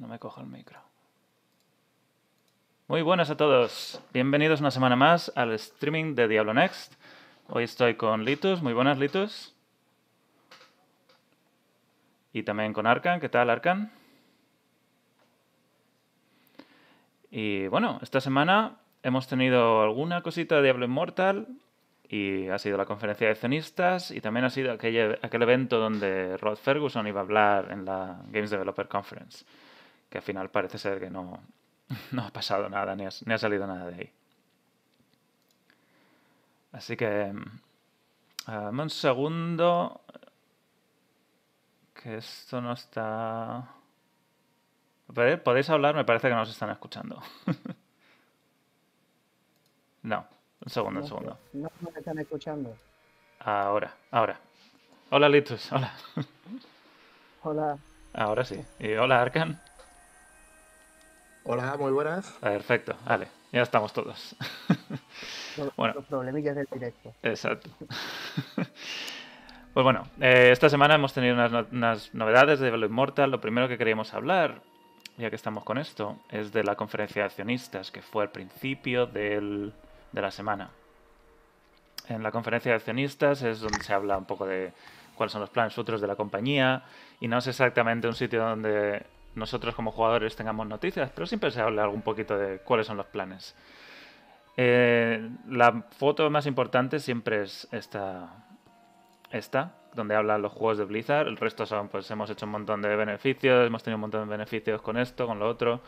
No me cojo el micro. Muy buenas a todos. Bienvenidos una semana más al streaming de Diablo Next. Hoy estoy con Litus. Muy buenas, Litus. Y también con Arkan. ¿Qué tal, Arkan? Y bueno, esta semana hemos tenido alguna cosita de Diablo Immortal y ha sido la conferencia de accionistas y también ha sido aquel, aquel evento donde Rod Ferguson iba a hablar en la Games Developer Conference, que al final parece ser que no, no ha pasado nada, ni ha, ni ha salido nada de ahí. Así que, um, un segundo, que esto no está... ¿Podéis hablar? Me parece que no os están escuchando. no. Un segundo, un segundo. No me están escuchando. Ahora, ahora. Hola, Litus, hola. Hola. Ahora sí. Y hola, Arkan. Hola, muy buenas. Perfecto, vale. Ya estamos todos. Los, Bueno. los problemillas del directo. Exacto. Pues bueno, eh, esta semana hemos tenido unas, no- unas novedades de Diablo Immortal. Lo primero que queríamos hablar, ya que estamos con esto, es de la conferencia de accionistas, que fue al principio del- de la semana. En la conferencia de accionistas es donde se habla un poco de cuáles son los planes futuros de la compañía y no es exactamente un sitio donde nosotros como jugadores tengamos noticias, pero siempre se habla un poquito de cuáles son los planes. Eh, la foto más importante siempre es esta, esta, donde hablan los juegos de Blizzard. El resto son, pues hemos hecho un montón de beneficios, hemos tenido un montón de beneficios con esto, con lo otro.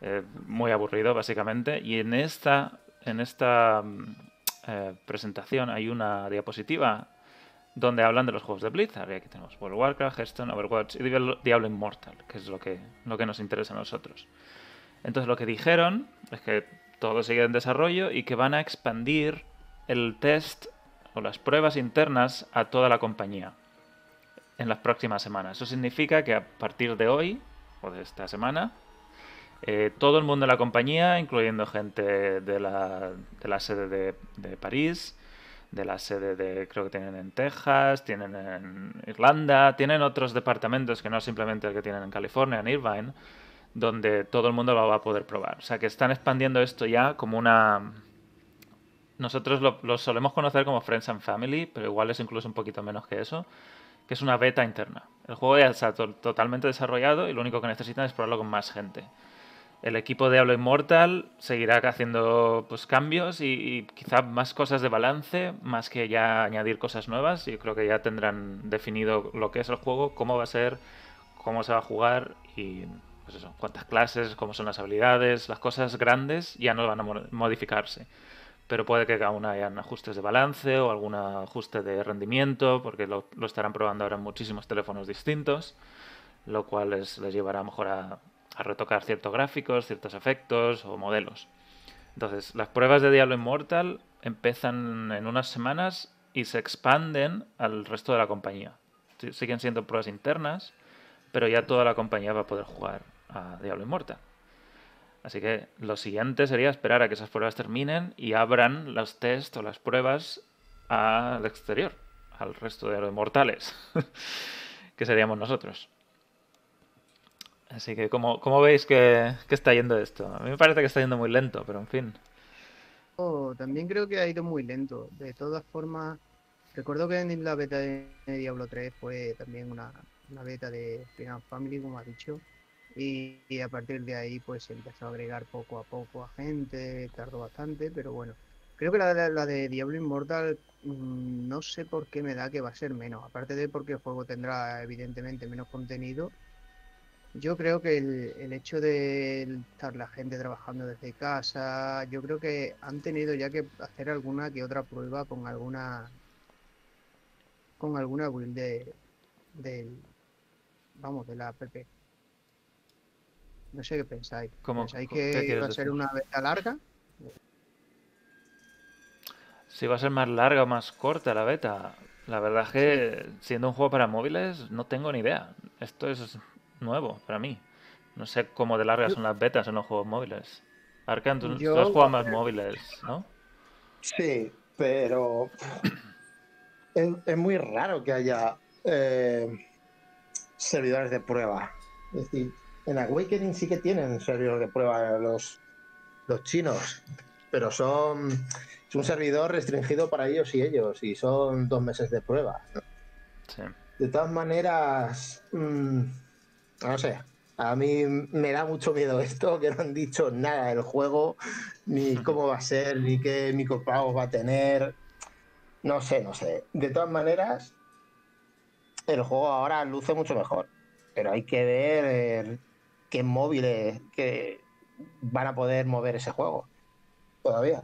Eh, muy aburrido, básicamente. Y en esta, en esta mm, eh, presentación hay una diapositiva donde hablan de los juegos de Blizzard. Y aquí tenemos World of Warcraft, Hearthstone, Overwatch y Diablo, Immortal, que es lo que, lo que nos interesa a nosotros. Entonces lo que dijeron es que todo sigue en desarrollo y que van a expandir el test o las pruebas internas a toda la compañía en las próximas semanas. Eso significa que a partir de hoy o de esta semana, eh, todo el mundo de la compañía, incluyendo gente de la, de la sede de, de París, de la sede de, creo que tienen en Texas, tienen en Irlanda, tienen otros departamentos que no simplemente el que tienen en California, en Irvine, donde todo el mundo lo va a poder probar. O sea que están expandiendo esto ya como una... Nosotros lo, solemos conocer como Friends and Family, pero igual es incluso un poquito menos que eso, que es una beta interna. El juego ya está to- totalmente desarrollado y lo único que necesitan es probarlo con más gente. El equipo de Diablo Immortal seguirá haciendo pues, cambios y, y quizá más cosas de balance, más que ya añadir cosas nuevas. Yo creo que ya tendrán definido lo que es el juego, cómo va a ser, cómo se va a jugar y pues cuántas clases, cómo son las habilidades, las cosas grandes ya no van a mo- modificarse. Pero puede que aún hayan ajustes de balance o algún ajuste de rendimiento, porque lo, estarán probando ahora en muchísimos teléfonos distintos, lo cual les, les llevará a a, retocar ciertos gráficos, ciertos efectos o modelos. Entonces, las pruebas de Diablo Immortal empiezan en unas semanas y se expanden al resto de la compañía. Siguen siendo pruebas internas, pero ya toda la compañía va a poder jugar a Diablo Immortal. Así que lo siguiente sería esperar a que esas pruebas terminen y abran los test o las pruebas al exterior, al resto de los mortales, que seríamos nosotros. Así que, ¿cómo, cómo veis que, que está yendo esto? A mí me parece que está yendo muy lento, pero en fin. Oh, también creo que ha ido muy lento. De todas formas, recuerdo que en la beta de Diablo 3 fue también una, una beta de Final Family, como ha dicho. Y, a partir de ahí, pues empezó a agregar poco a poco a gente, tardó bastante, pero bueno. Creo que la, de- la de Diablo Immortal, mm, no sé por qué me da que va a ser menos. Aparte de porque el juego tendrá evidentemente menos contenido. Yo creo que el, el hecho de estar la gente trabajando desde casa, yo creo que han tenido ya que hacer alguna que otra prueba con alguna con alguna build de, del vamos, de la app. No sé qué pensáis. ¿Cómo- ¿Pensáis que va a ser decir? una beta larga? Si va a ser más larga o más corta la beta, la verdad es que siendo un juego para móviles no tengo ni idea. Esto es nuevo para mí. No sé cómo de largas son las betas en los juegos móviles. Arkan, tú, has jugado más móviles, ¿no? Sí, pero es, es muy raro que haya eh, servidores de prueba. Es decir, en Awakening sí que tienen servidor de prueba los, los chinos, pero son es un servidor restringido para ellos y ellos, y son dos meses de prueba. De todas maneras, mm, no sé, a mí me da mucho miedo esto, que no han dicho nada del juego, ni cómo va a ser, ni qué micropagos va a tener. No sé, no sé. De todas maneras, el juego ahora luce mucho mejor, pero hay que ver qué móviles que van a poder mover ese juego todavía.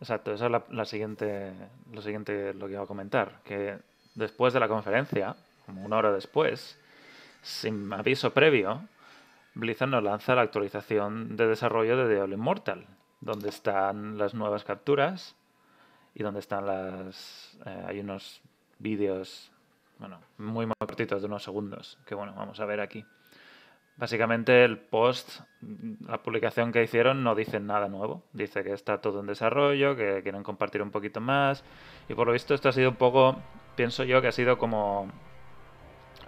Exacto, eso es la, siguiente, lo siguiente lo que iba a comentar, que después de la conferencia, como una hora después, sin aviso previo, Blizzard nos lanza la actualización de desarrollo de Diablo Immortal, donde están las nuevas capturas y donde están las... Eh, hay unos vídeos bueno, muy, muy cortitos de unos segundos, que bueno, vamos a ver aquí. Básicamente el post, la publicación que hicieron no dice nada nuevo. Dice que está todo en desarrollo, que quieren compartir un poquito más. Y por lo visto esto ha sido un poco, pienso yo que ha sido como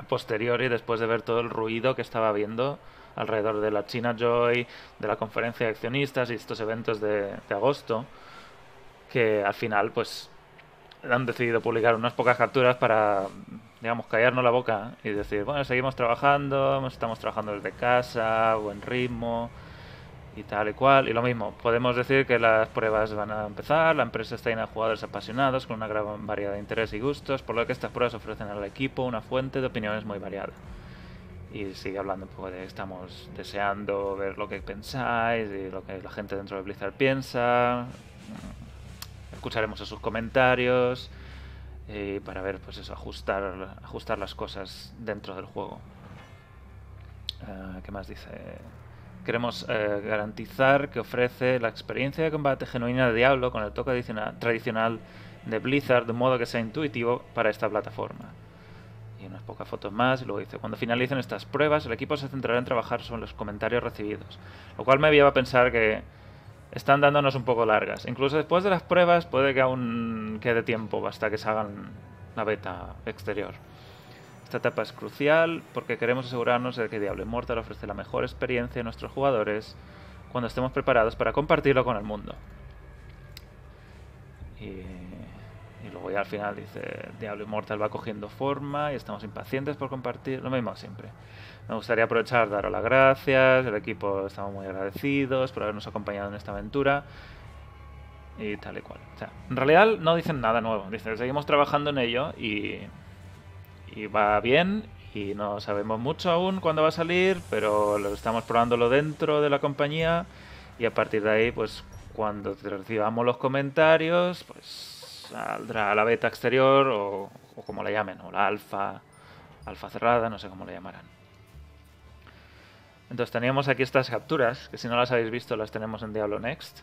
posterior y después de ver todo el ruido que estaba habiendo alrededor de la China Joy, de la conferencia de accionistas y estos eventos de, de agosto, que al final pues han decidido publicar unas pocas capturas para, digamos, callarnos la boca y decir, bueno, seguimos trabajando, estamos trabajando desde casa, buen ritmo y tal y cual. Y lo mismo, podemos decir que las pruebas van a empezar, la empresa está llena de jugadores apasionados con una gran variedad de intereses y gustos, por lo que estas pruebas ofrecen al equipo una fuente de opiniones muy variada. Y sigue hablando un poco de estamos deseando ver lo que pensáis y lo que la gente dentro de Blizzard piensa escucharemos sus comentarios eh, para ver, pues eso, ajustar, ajustar las cosas dentro del juego. Uh, ¿Qué más dice? Queremos eh, garantizar que ofrece la experiencia de combate genuina de Diablo con el toque adicional, tradicional de Blizzard de modo que sea intuitivo para esta plataforma. Y unas pocas fotos más, y luego dice, cuando finalicen estas pruebas, el equipo se centrará en trabajar sobre los comentarios recibidos. Lo cual me lleva a pensar que están dándonos un poco largas. Incluso después de las pruebas puede que aún quede tiempo hasta que se hagan la beta exterior. Esta etapa es crucial porque queremos asegurarnos de que Diablo Immortal ofrece la mejor experiencia a nuestros jugadores cuando estemos preparados para compartirlo con el mundo. Y, y luego ya al final dice Diablo Immortal va cogiendo forma y estamos impacientes por compartir lo mismo siempre. Me gustaría aprovechar, daros las gracias, el equipo estamos muy agradecidos por habernos acompañado en esta aventura y tal y cual. O sea, en realidad no dicen nada nuevo, dicen seguimos trabajando en ello y, y va bien y no sabemos mucho aún cuándo va a salir, pero lo estamos probándolo dentro de la compañía y a partir de ahí, pues cuando recibamos los comentarios, pues saldrá la beta exterior o, o como la llamen, o la alfa, alfa cerrada, no sé cómo le llamarán. Entonces teníamos aquí estas capturas, que si no las habéis visto las tenemos en Diablo Next.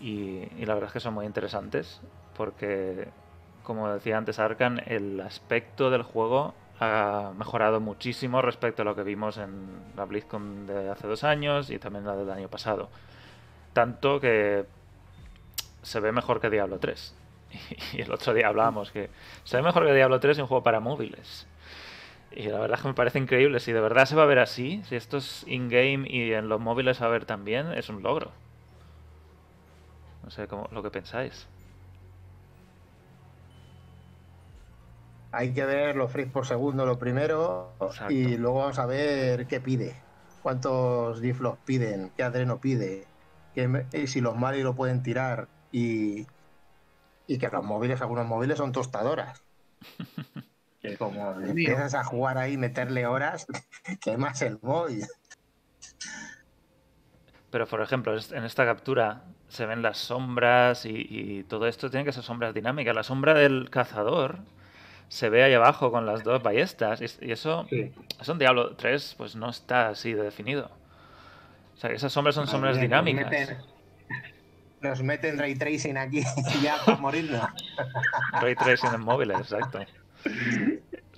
Y, la verdad es que son muy interesantes, porque, como decía antes Arkan, el aspecto del juego ha mejorado muchísimo respecto a lo que vimos en la BlizzCon de hace dos años y también la del año pasado. Tanto que se ve mejor que Diablo 3. Y el otro día hablábamos que se ve mejor que Diablo 3 en un juego para móviles. Y la verdad es que me parece increíble. Si de verdad se va a ver así, si esto es in-game y en los móviles va a ver también, es un logro. No sé cómo, lo que pensáis. Hay que ver los frames por segundo lo primero y luego vamos a ver qué pide. Cuántos diflos piden, qué adreno pide, qué, si los Mali lo pueden tirar y, y que los móviles, algunos móviles son tostadoras. como empiezas a jugar ahí, meterle horas, más el móvil. Pero, por ejemplo, en esta captura se ven las sombras y, todo esto tiene que ser sombras dinámicas. La sombra del cazador se ve ahí abajo con las dos ballestas y, eso, es un Diablo 3 pues no está así de definido. O sea, esas sombras son sombras dinámicas. Nos meten, ray tracing aquí ya para morirnos. ray tracing en móviles, exacto.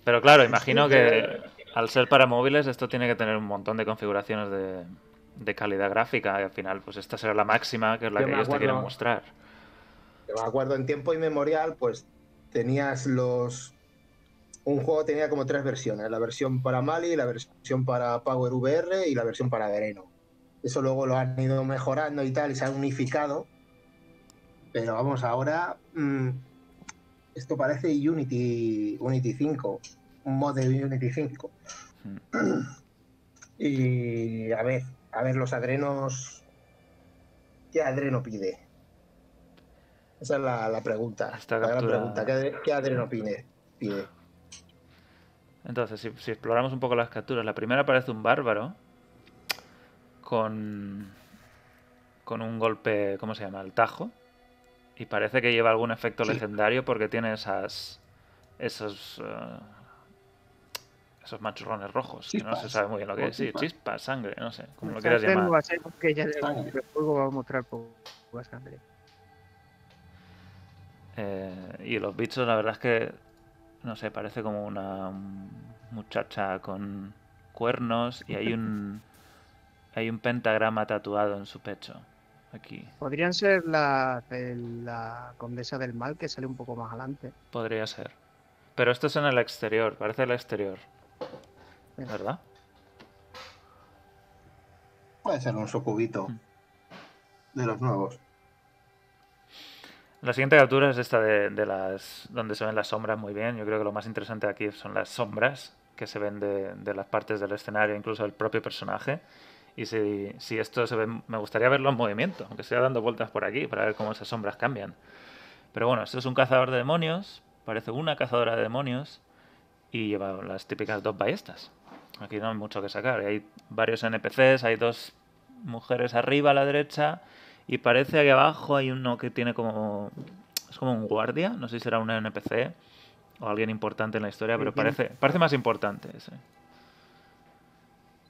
Pero claro, imagino que al ser para móviles esto tiene que tener un montón de configuraciones de, calidad gráfica y al final pues esta será la máxima que es la que ellos te quieren mostrar. me acuerdo en tiempo inmemorial pues tenías los un juego tenía como tres versiones, la versión para Mali, la versión para Power VR y la versión para Vereno. Eso luego lo han ido mejorando y tal, y se han unificado. Pero vamos, ahora mm, esto parece Unity, Unity 5, un mod de Unity 5. Hmm. Y a ver, a ver los adrenos. ¿Qué adreno pide? Esa es la, pregunta. la gran pregunta. ¿Qué, adreno pide? Entonces, si, si, exploramos un poco las capturas, la primera parece un bárbaro con, con un golpe, ¿cómo se llama? El tajo. Y parece que lleva algún efecto legendario porque tiene esas esos uh, esos machurrones rojos que no se sabe muy bien lo que es. Sí, chispas, sangre, no sé, como lo quieras llamar. Va a ser porque ya el juego va a mostrar sangre. Eh, y los bichos, la verdad es que no sé, parece como una muchacha con cuernos y hay un hay un pentagrama tatuado en su pecho. Aquí. Podrían ser la, la condesa del mal que sale un poco más adelante. Podría ser. Pero esto es en el exterior, parece el exterior. ¿Verdad? Puede ser un sucubito mm. de los nuevos. La siguiente captura es esta de, las donde se ven las sombras muy bien. Yo creo que lo más interesante aquí son las sombras que se ven de, de las partes del escenario, incluso del propio personaje. Y si, si, esto se ve, me gustaría verlo en movimiento, aunque sea dando vueltas por aquí, para ver cómo esas sombras cambian. Pero bueno, esto es un cazador de demonios, parece una cazadora de demonios, y lleva las típicas dos ballestas. Aquí no hay mucho que sacar. Hay varios NPCs, hay dos mujeres arriba a la derecha, y parece que abajo hay uno que tiene como... Es como un guardia, no sé si será un NPC o alguien importante en la historia, pero parece, parece más importante ese.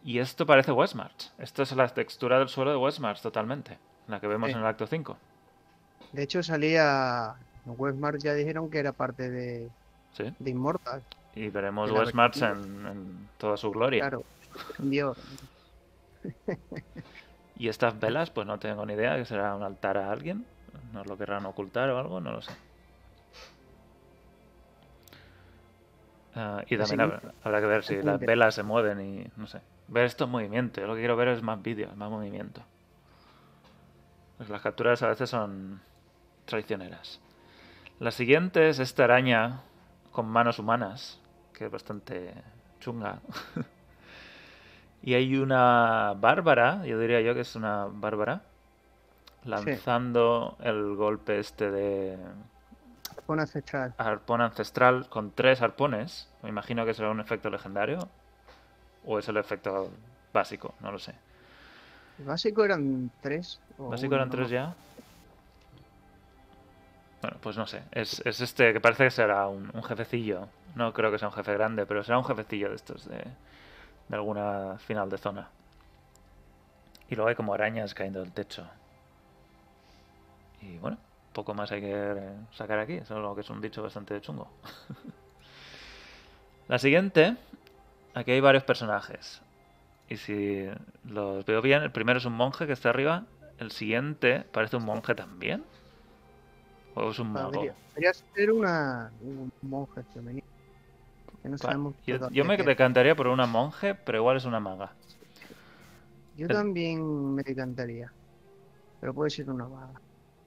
Y esto parece Westmarch. Esto es la textura del suelo de Westmarch totalmente. La que vemos en el acto 5. De hecho salía... Westmarch ya dijeron que era parte de, ¿Sí? de Immortal. Y veremos Westmarch en, toda su gloria. Claro. Dios. y estas velas, pues no tengo ni idea, que será un altar a alguien. ¿Nos lo querrán ocultar o algo? No lo sé. Ah, y también habrá que ver si las velas se mueven y no sé ver estos movimientos. Yo lo que quiero ver es más vídeos, más movimiento. Pues las capturas a veces son traicioneras. La siguiente es esta araña con manos humanas, que es bastante chunga. y hay una bárbara, yo diría yo que es una bárbara, lanzando el golpe este de... Arpón ancestral. Arpón ancestral con tres arpones. Me imagino que será un efecto legendario. ¿O es el efecto básico? No lo sé. ¿El básico eran tres? ¿Básico eran tres ya? Bueno, pues no sé. Es, este que parece que será un, jefecillo. No creo que sea un jefe grande, pero será un jefecillo de estos de, de alguna final de zona. Y luego hay como arañas cayendo del techo. Y bueno, poco más hay que sacar aquí. Solo que es un dicho bastante chungo. La siguiente Aquí hay varios personajes. Y si los veo bien, el primero es un monje que está arriba. El siguiente parece un monje también. ¿O es un mago? Podría ser una, un monje femenino. Yo, me decantaría por una monje, pero igual es una maga. Yo también me decantaría. Pero puede ser una maga.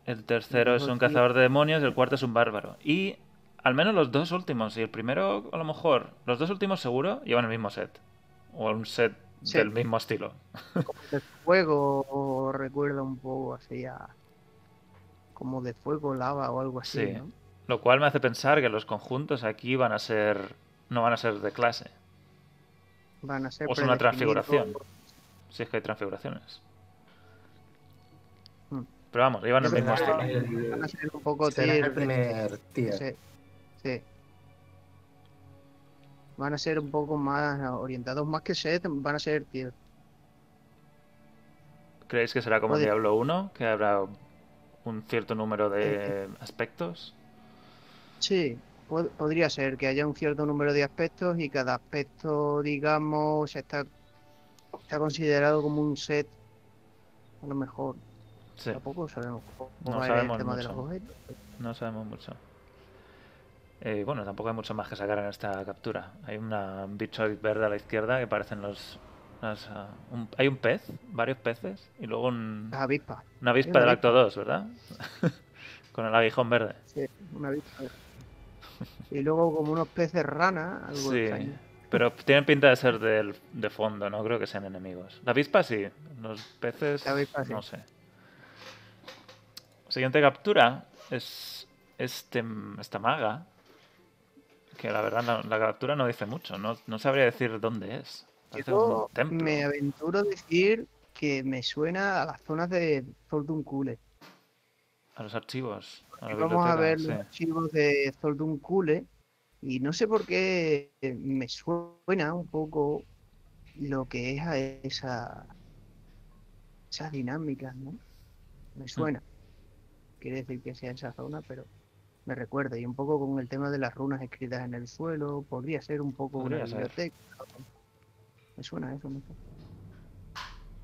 El tercero es un cazador de demonios y el cuarto es un bárbaro. Y al menos los dos últimos. Y el primero, a lo mejor, los dos últimos seguro llevan el mismo set. O un set del mismo estilo. de fuego, recuerda un poco así a. Como de fuego, lava o algo así. Sí. Lo cual me hace pensar que los conjuntos aquí van a ser. No van a ser de clase. Van a ser. O es una transfiguración. Si es que hay transfiguraciones. Hmm. Pero vamos, llevan el mismo estilo. Van a ser un poco el primer tier. Sí. Van a ser un poco más orientados, más que set, van a ser tier. ¿Creéis que será como Diablo 1? ¿Que habrá un cierto número de aspectos? Sí, podría ser que haya un cierto número de aspectos y cada aspecto, digamos, está, está considerado como un set. A lo mejor. Sí. Tampoco sabemos no sabemos mucho. No sabemos mucho. Eh, bueno, tampoco hay mucho más que sacar en esta captura. Hay una, un bicho verde a la izquierda que parecen los... ah, un- hay un pez, varios peces, y luego un, una avispa una del avispa. acto 2, ¿verdad? Con el aguijón verde. Sí, una avispa. Y luego como unos peces rana, algo Sí, extraño. pero tienen pinta de ser del, de fondo, no creo que sean enemigos. La avispa sí, los peces La avispa sí. no sé. Siguiente captura es este, esta maga, que la verdad la, la captura no dice mucho, no, no sabría decir dónde es. Yo me aventuro a decir que me suena a las zonas de Zoldun Kule. A los archivos. Vamos a ver los archivos de Zoldun Kule y no sé por qué me suena un poco lo que es a esa esas dinámicas, ¿no? Mm. Me suena. Quiere decir que sea esa zona, pero me recuerda. Y un poco con el tema de las runas escritas en el suelo, podría ser un poco Podría una ser. biblioteca. Me suena eso, no sé.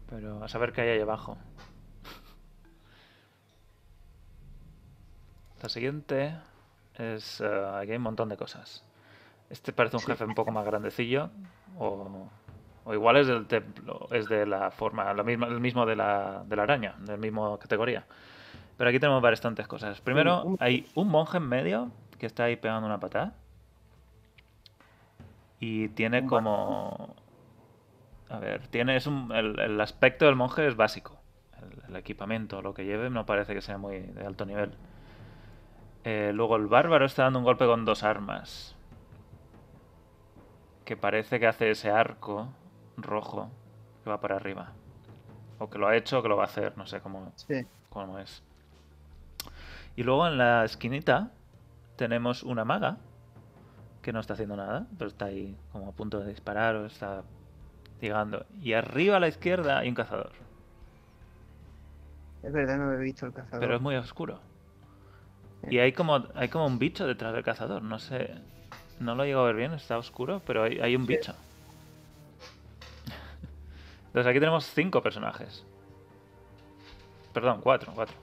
Pero a saber qué hay ahí abajo. La siguiente es. eh, aquí hay un montón de cosas. Este parece un Sí. jefe un poco más grandecillo. O, o igual es del templo. Es de la forma. La misma, el mismo de la, de la araña. Del mismo categoría. Pero aquí tenemos bastantes cosas. Primero, hay un monje en medio que está ahí pegando una patada. Y tiene como. A ver, tiene es un, el, el aspecto del monje es básico. El, el equipamiento, lo que lleve, no parece que sea muy de alto nivel. Eh, luego el bárbaro está dando un golpe con dos armas. Que parece que hace ese arco rojo que va para arriba. O que lo ha hecho o que lo va a hacer, no sé cómo, Sí. cómo es. Y luego en la esquinita tenemos una maga que no está haciendo nada, pero está ahí como a punto de disparar o está llegando. Y arriba a la izquierda hay un cazador, Es verdad, no he visto el cazador. pero es muy oscuro. Y hay como, hay como un bicho detrás del cazador, no sé, no lo llego a ver bien, está oscuro, pero hay, hay un Sí. bicho. Entonces aquí tenemos cinco personajes. Perdón, cuatro, cuatro.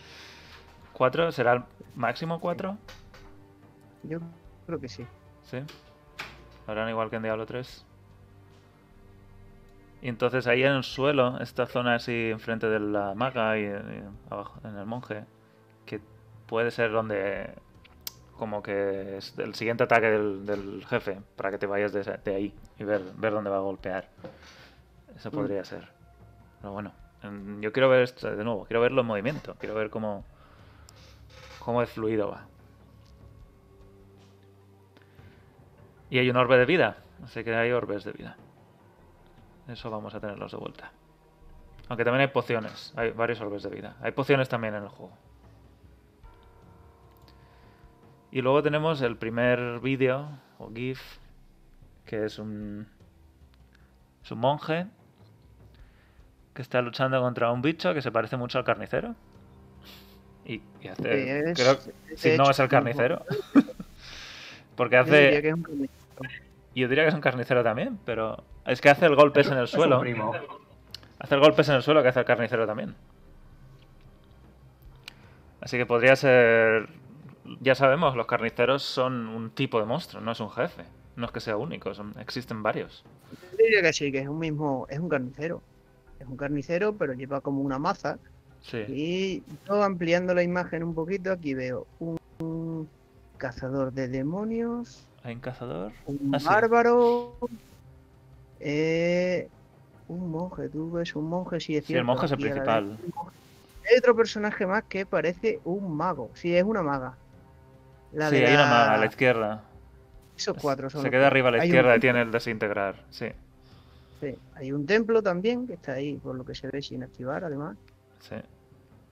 ¿Cuatro? ¿Será el máximo cuatro? Yo creo que sí. Sí. Habrán igual que en Diablo 3. Y entonces ahí en el suelo, esta zona así enfrente de la maga y, y abajo en el monje, puede ser donde como que es el siguiente ataque del, del jefe, para que te vayas de, ahí y ver, ver dónde va a golpear. Eso podría ser. Pero bueno, en- yo quiero ver esto de nuevo, quiero verlo en movimiento, quiero ver cómo, cómo de fluido va. Y hay un orbe de vida. Así que hay orbes de vida. Eso vamos a tenerlos de vuelta. Aunque también hay pociones. Hay varios orbes de vida. Hay pociones también en el juego. Y luego tenemos el primer vídeo o GIF. Que es un. Es un monje. Que está luchando contra un bicho que se parece mucho al carnicero. Y, y hace. Es- creo si no es el carnicero. Porque Yo diría hace. que es un carnicero. Yo diría que es un carnicero también, pero es que hace el golpes en el suelo. primo. Hace el golpes en el suelo que hace el carnicero también. Así que podría ser. Ya sabemos, los carniceros son un tipo de monstruo, no es un jefe. No es que sea único, son... existen varios. Yo diría que sí, que es un mismo, es un carnicero. Es un carnicero, pero lleva como una maza. Sí. Y yo ampliando la imagen un poquito, aquí veo un, un cazador de demonios, Hay un cazador. un Ah, sí. bárbaro, eh, un monje. Tú ves un monje, sí es Sí, el monje es el principal. Hay otro personaje más que parece un mago. Sí, es una maga. La Sí, de hay una la- maga a la izquierda. Esos cuatro son Se queda que- arriba a la izquierda y tiene el desintegrar. Sí, sí, Hay un templo también que está ahí, por lo que se ve sin activar, además. sí.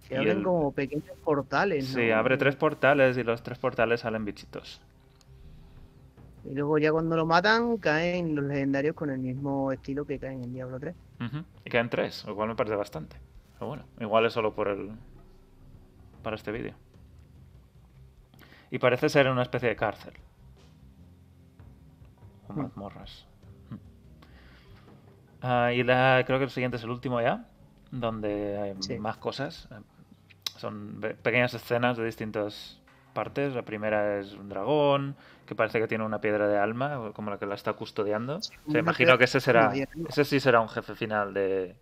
Se Y abren el- como pequeños portales. Sí, ¿no? abre tres portales y los tres portales salen bichitos. Y luego ya cuando lo matan caen los legendarios con el mismo estilo que caen en Diablo 3. Ujú. Y quedan tres, lo cual me parece bastante. Pero bueno, igual es solo por el. para este vídeo. Y parece ser una especie de cárcel. O Hmm. mazmorras. Mm. Ah, y la, creo que el siguiente es el último ya, donde hay Sí. más cosas. Son pequeñas escenas de distintos partes. La primera es un dragón, que parece que tiene una piedra de alma, como la que la está custodiando. Se imagino que ese será, ese sí será un jefe final de,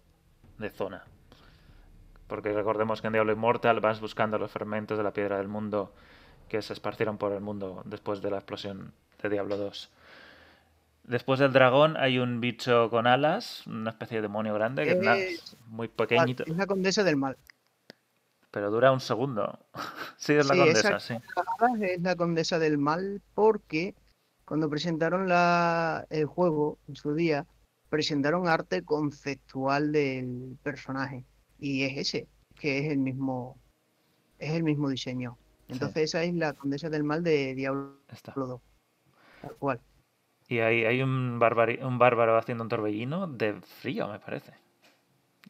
de zona. Porque recordemos que en Diablo Immortal vas buscando los fermentos de la piedra del mundo que se esparcieron por el mundo después de la explosión de Diablo 2. Después del dragón hay un bicho con alas, una especie de demonio grande, que es, muy pequeñito. Es la condesa del mal. Pero dura un segundo. sí, es la condesa, sí. Es la condesa del mal porque cuando presentaron la, el juego en su día, presentaron arte conceptual del personaje. Y es ese, que es el mismo, es el mismo diseño. Entonces esa es la condesa del mal de Diablo 2. Tal cual. Y hay, hay un, un bárbaro haciendo un torbellino de frío, me parece.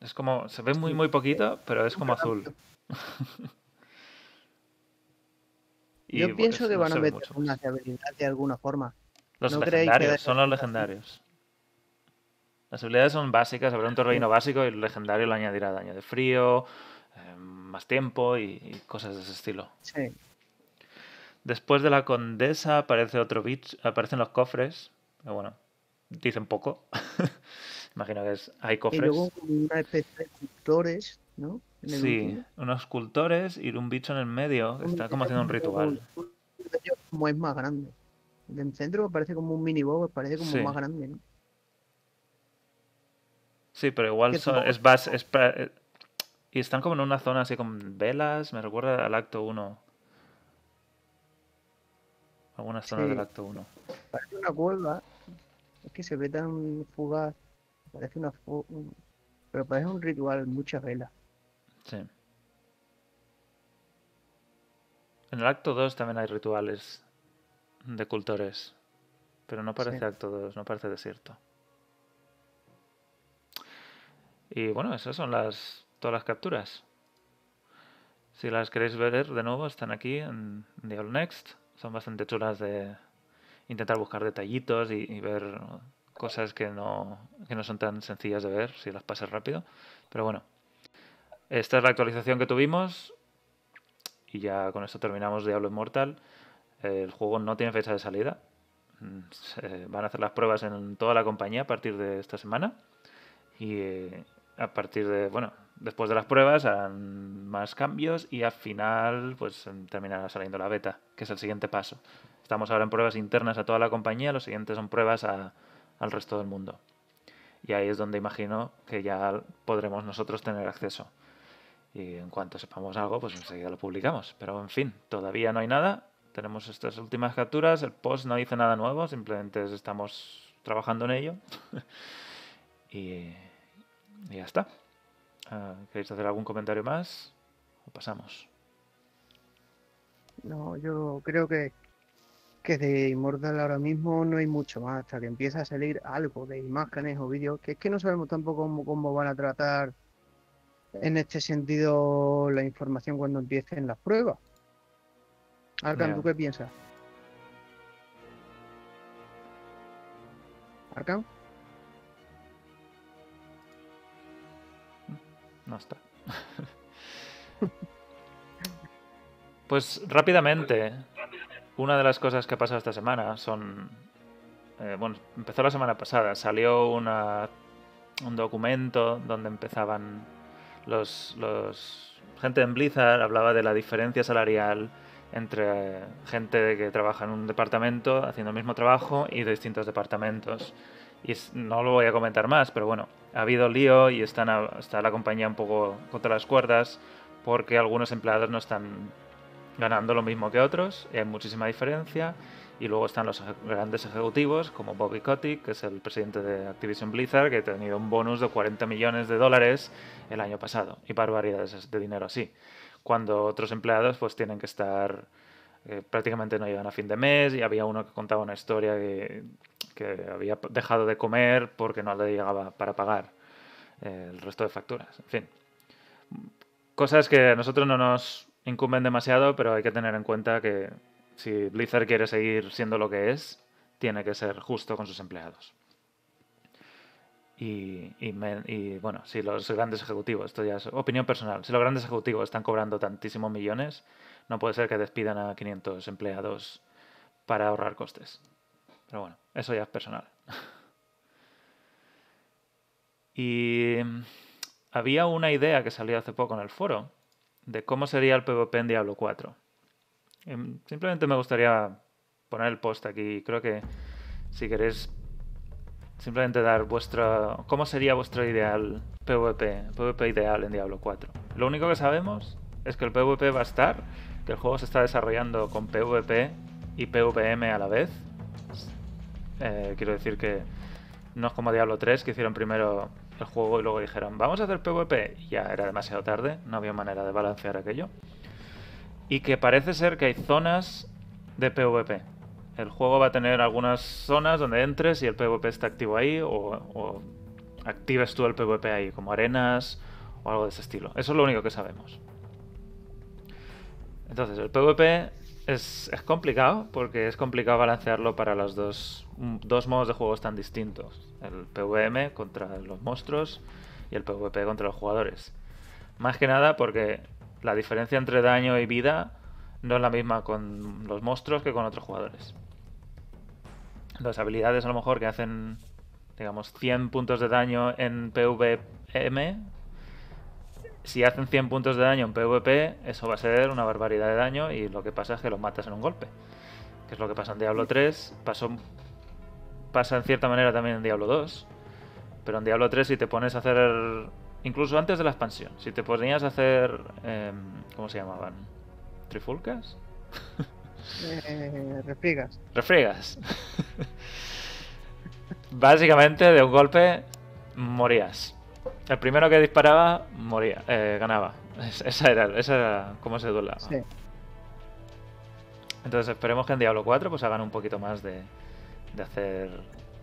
Es como, se ve muy, muy poquito, pero es como azul. Yo pienso que van a meter una habilidad de alguna forma. Los legendarios, son los legendarios. Las habilidades son básicas, habrá un torbellino básico y el legendario le añadirá daño de frío, eh, más tiempo y, cosas de ese estilo. Sí. Después de la condesa aparece otro bicho, aparecen los cofres. bueno, dicen poco. Imagino que es, hay cofres. Y luego una especie de escultores, ¿no? Sí, unos escultores y un bicho en el medio que está como haciendo un ritual. Como es más grande. En el centro parece como un mini boss, parece como más grande, ¿no? Sí, pero igual es, base, es eh, y están como en una zona así con velas, me recuerda al acto 1 algunas zonas del acto 1. Parece una cueva. Es que se ve tan fugaz. Parece una. Pero parece un ritual, mucha vela. Sí. En el acto 2 también hay rituales de cultores. Pero no parece acto 2, no parece desierto. Y bueno, esas son las todas las capturas. Si las queréis ver de nuevo, están aquí en Diablo Next son bastante chulas de intentar buscar detallitos y, ver cosas que no, que no son tan sencillas de ver si las pasas rápido. Pero bueno, esta es la actualización que tuvimos y ya con esto terminamos Diablo Immortal. El juego no tiene fecha de salida. Se van a hacer las pruebas en toda la compañía a partir de esta semana y eh, a partir de, bueno, después de las pruebas harán más cambios y al final pues terminará saliendo la beta, que es el siguiente paso. Estamos ahora en pruebas internas a toda la compañía, los siguientes son pruebas al resto del mundo. Y ahí es donde imagino que ya podremos nosotros tener acceso. Y en cuanto sepamos algo, pues enseguida lo publicamos. Pero en fin, todavía no hay nada. Tenemos estas últimas capturas. El post no dice nada nuevo, simplemente estamos trabajando en ello. y y ya está. Ah, ¿Queréis hacer algún comentario más? ¿O pasamos? No, yo creo que, que de Immortal ahora mismo no hay mucho más, hasta que empieza a salir algo de imágenes o vídeos, que es que no sabemos tampoco cómo, cómo van a tratar en este sentido la información cuando empiecen las pruebas. Arcan, ¿tú qué piensas? Arcan. No está. pues rápidamente, una de las cosas que ha pasado esta semana son... Eh, bueno, empezó la semana pasada, salió una, un documento donde empezaban los, los... Gente en Blizzard hablaba de la diferencia salarial entre gente que trabaja en un departamento haciendo el mismo trabajo y distintos departamentos. Y no lo voy a comentar más, pero bueno, ha habido lío y están está la compañía un poco contra las cuerdas porque algunos empleados no están ganando lo mismo que otros, hay muchísima diferencia. Y luego están los grandes ejecutivos, como Bobby Kotick, que es el presidente de Activision Blizzard, que ha tenido un bonus de 40 millones de dólares el año pasado, y barbaridades de dinero así. Cuando otros empleados pues tienen que estar, eh, prácticamente no llegan a fin de mes, y había uno que contaba una historia que que había dejado de comer porque no le llegaba para pagar eh, el resto de facturas. En fin, cosas que a nosotros no nos incumben demasiado, pero hay que tener en cuenta que si Blizzard quiere seguir siendo lo que es, tiene que ser justo con sus empleados. Y, bueno, si los grandes ejecutivos, esto ya es opinión personal, si los grandes ejecutivos están cobrando tantísimos millones, no puede ser que despidan a 500 empleados para ahorrar costes. Pero bueno, eso ya es personal. y había una idea que salió hace poco en el foro de cómo sería el PvP en Diablo 4. Em, simplemente me gustaría poner el post aquí. Creo que si queréis simplemente dar vuestra... ¿Cómo sería vuestro ideal PvP? PvP ideal en Diablo 4. Lo único que sabemos es que el PvP va a estar, que el juego se está desarrollando con PvP y PvM a la vez. Eh, quiero decir que no es como Diablo 3, que hicieron primero el juego y luego dijeron, vamos a hacer PvP. Ya era demasiado tarde, no había manera de balancear aquello. Y que parece ser que hay zonas de PvP el juego va a tener algunas zonas donde entres y el PvP está activo ahí o, actives tú el PvP ahí, como arenas o algo de ese estilo. Eso es lo único que sabemos. Entonces, el PvP es, complicado porque es complicado balancearlo para los dos, dos modos de juegos tan distintos. El PvM contra los monstruos y el PvP contra los jugadores. Más que nada porque la diferencia entre daño y vida no es la misma con los monstruos que con otros jugadores las habilidades a lo mejor que hacen, digamos, 100 puntos de daño en PvM, si hacen 100 puntos de daño en PvP, eso va a ser una barbaridad de daño y lo que pasa es que los matas en un golpe. Que es lo que pasa en Diablo 3, pasó, pasa en cierta manera también en Diablo 2, pero en Diablo 3 si te pones a hacer, incluso antes de la expansión, si te ponías a hacer, eh, ¿cómo se llamaban? ¿Trifulcas? Eh, refriegas. Refriegas. Básicamente, de un golpe, morías. El primero que disparaba, moría, eh, ganaba. Esa era, esa era como se duela. Entonces esperemos que en Diablo 4 pues hagan un poquito más de, de hacer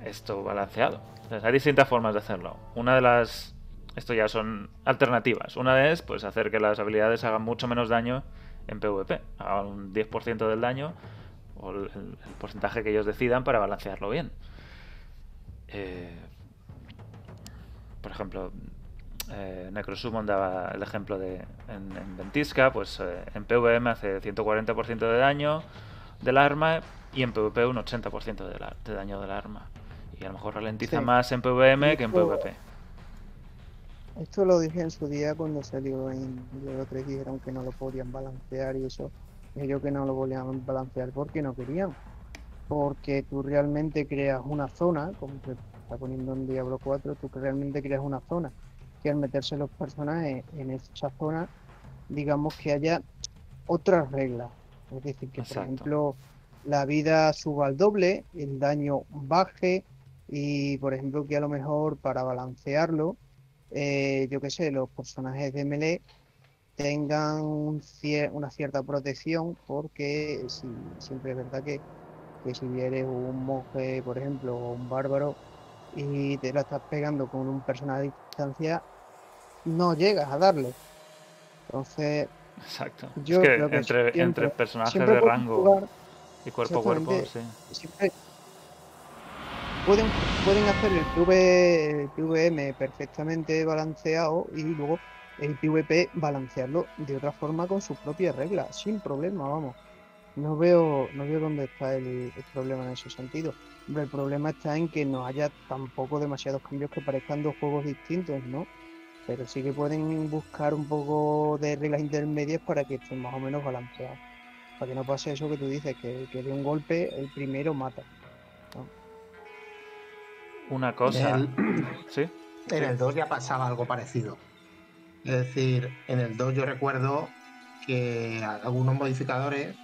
esto balanceado. hay distintas formas de hacerlo. Una de las... Esto ya son alternativas. Una es pues hacer que las habilidades hagan mucho menos daño en PvP. Hagan un 10% del daño o el, porcentaje que ellos decidan para balancearlo bien. Eh, por ejemplo, eh, Necrosummon daba el ejemplo de en, Ventisca, pues eh, en PvM hace 140% de daño del arma y en PvP un 80% de, de, daño del arma. Y a lo mejor ralentiza más en PvM que en PvP. Esto lo dije en su día cuando salió en Diablo 3 dijeron que no lo podían balancear y eso. Ellos que no lo podían balancear porque no querían. Porque tú realmente creas una zona, como se está poniendo en Diablo 4, tú realmente creas una zona. Que al meterse los personajes en esa zona, digamos que haya otras reglas. Es decir, que por ejemplo la vida suba al doble, el daño baje y por ejemplo que a lo mejor para balancearlo eh, yo qué sé, los personajes de melee tengan una cierta protección porque siempre es verdad que, si eres un monje, por ejemplo, o un bárbaro y te la estás pegando con un personaje a distancia, no llegas a darle. Entonces, Exacto. Yo creo que entre, entre personajes de rango y cuerpo a cuerpo, sí pueden, pueden hacer el, PVM perfectamente balanceado y luego el PvP balancearlo de otra forma con sus propias reglas, sin problema, vamos. No veo, no veo dónde está el, problema en ese sentido. el problema está en que no haya tampoco demasiados cambios que parezcan dos juegos distintos, ¿no? Pero sí que pueden buscar un poco de reglas intermedias para que estén más o menos balanceados. Para que no pase eso que tú dices, que, que de un golpe el primero mata una cosa. En el, ¿Sí? En el 2 ya pasaba algo parecido. Es decir, en el 2 yo recuerdo que algunos modificadores,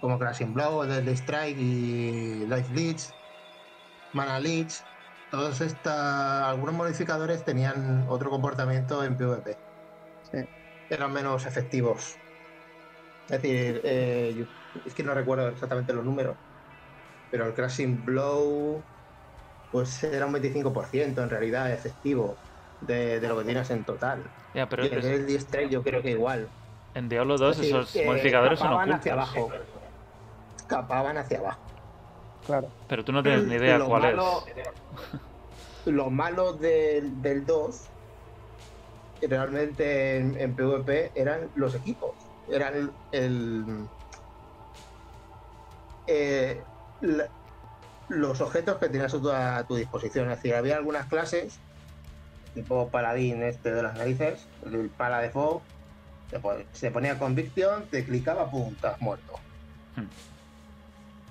como Crashing Blow, Deadly Strike y Life Leech, Mana Leech, todos estos, algunos modificadores tenían otro comportamiento en PvP. Eran menos efectivos. Es decir, eh, es que no recuerdo exactamente los números, pero el Crashing Blow pues era un 25% en realidad efectivo de, lo que tienes en total. Ya, pero y en el D yo creo que igual. En Diablo 2 esos modificadores son ocultos. hacia abajo. Escapaban hacia abajo. Claro. Pero tú no tienes ni idea cuál es. lo malo del, del 2 realmente en, PvP eran los equipos, eran el, eh, los objetos que tenías a tu, disposición. Es decir, había algunas clases, tipo paladín este de las narices, el pala de fog, se, ponía convicción, te clicaba, pum, estás muerto. Hmm.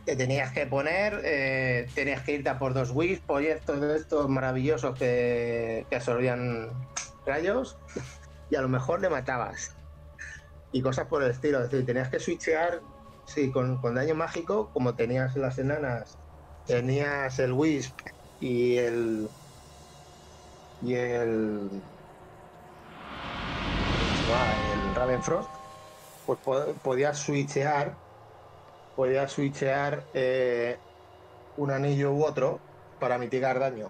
Te tenías que poner, eh, tenías que irte a por dos Wii, proyectos de estos maravillosos que, que absorbían rayos y a lo mejor le matabas. Y cosas por el estilo. Es decir, tenías que switchear, sí, con, daño mágico, como tenías las enanas, tenías el Wisp y el. y el. el Ravenfrost, pues podías switchear. Podías switchear eh, un anillo u otro para mitigar daño.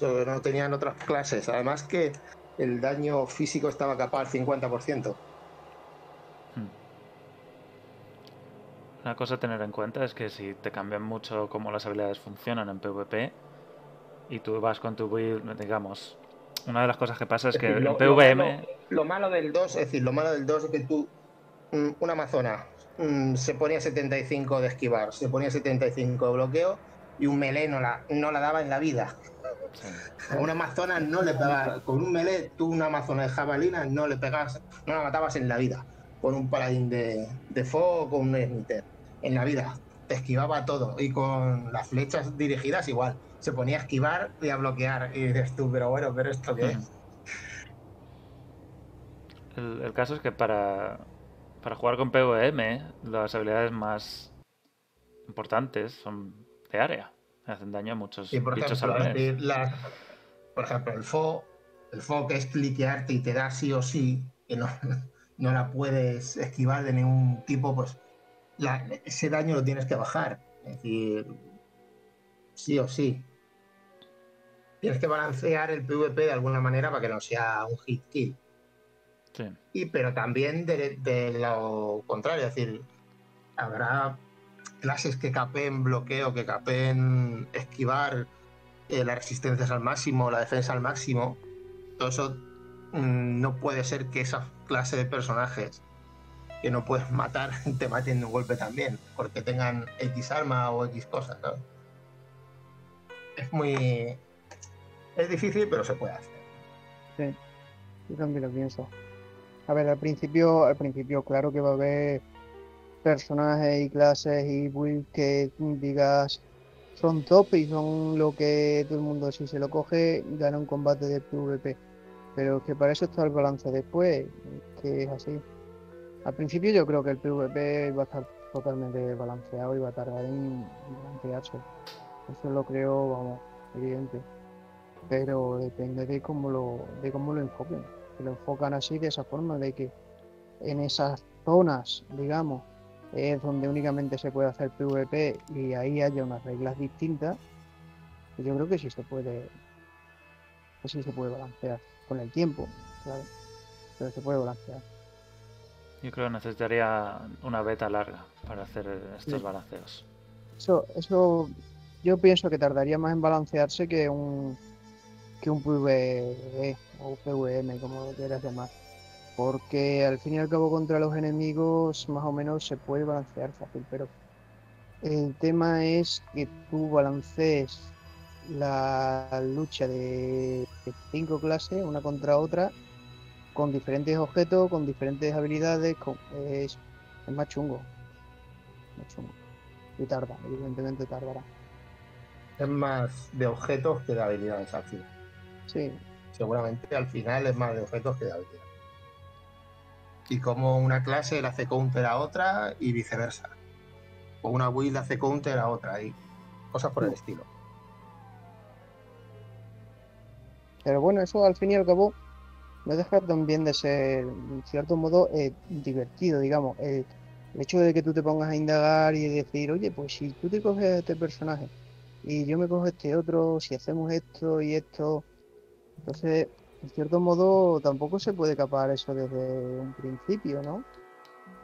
no tenían otras clases. Además que el daño físico estaba capaz al 50%. Hmm. Una cosa a tener en cuenta es que si te cambian mucho cómo las habilidades funcionan en PvP y tú vas con tu build, digamos, una de las cosas que pasa es, que en PvM... Lo malo, del 2, es decir, lo malo del 2 es que tú, una amazona, mm, se ponía 75 de esquivar, se ponía 75 de bloqueo y un melee no la, no la daba en la vida. A una amazona no le pegabas, con un melee, tú una amazona de jabalina no le pegabas, no la matabas en la vida. Con un paladín de, de fuego o con un smiter. En la vida. Te esquivaba todo. Y con las flechas dirigidas igual. Se ponía a esquivar y a bloquear. Y dices tú, pero bueno, pero esto qué es. El, caso es que para, para jugar con PvM, las habilidades más importantes son de área. Hacen daño a muchos por bichos ejemplo, por ejemplo, el FO, el FO que es cliquearte y te da sí o sí, que no, no la puedes esquivar de ningún tipo, pues ese daño lo tienes que bajar. Es decir, sí o sí. Tienes que balancear el PvP de alguna manera para que no sea un hit kill. Sí. Y, pero también de, de, lo contrario, es decir, habrá clases que capen bloqueo, que capen esquivar, eh, las resistencias al máximo, la defensa al máximo, todo eso mm, no puede ser que esa clase de personajes que no puedes matar te maten de un golpe también, porque tengan X arma o X cosas, Es muy... Es difícil, pero se puede hacer. Sí, yo también lo pienso. A ver, al principio, al principio claro que va a haber personajes y clases y builds que digas son top y son lo que todo el mundo si se lo coge gana un combate de PvP. Pero que para eso está el balance después, que es así. Al principio yo creo que el PvP va a estar totalmente balanceado y va a tardar en balancearse. Eso lo creo, vamos, evidente. Pero depende de cómo lo, de cómo lo enfoquen. Si lo enfocan así, de esa forma, de que en esas zonas, digamos, es donde únicamente se puede hacer PvP y ahí haya unas reglas distintas, yo creo que sí se puede, que sí se puede balancear con el tiempo, claro, pero se puede balancear. Yo creo que necesitaría una beta larga para hacer estos balanceos. Eso, eso yo pienso que tardaría más en balancearse que un que un PvE o PvM, como quieras llamar porque al fin y al cabo contra los enemigos más o menos se puede balancear fácil, pero el tema es que tú balancees la lucha de cinco clases, una contra otra, con diferentes objetos, con diferentes habilidades, es, más chungo. Más chungo. Y tarda, evidentemente tardará. Es más de objetos que de habilidades al final. Sí. Seguramente al final es más de objetos que de habilidades y como una clase le hace counter a otra y viceversa. O una build hace counter a otra y cosas por el estilo. Pero bueno, eso al fin y al cabo no deja también de ser, en cierto modo, eh, divertido, digamos. el hecho de que tú te pongas a indagar y decir, oye, pues si tú te coges a este personaje y yo me cojo este otro, si hacemos esto y esto, entonces en cierto modo tampoco se puede capar eso desde un principio, ¿no?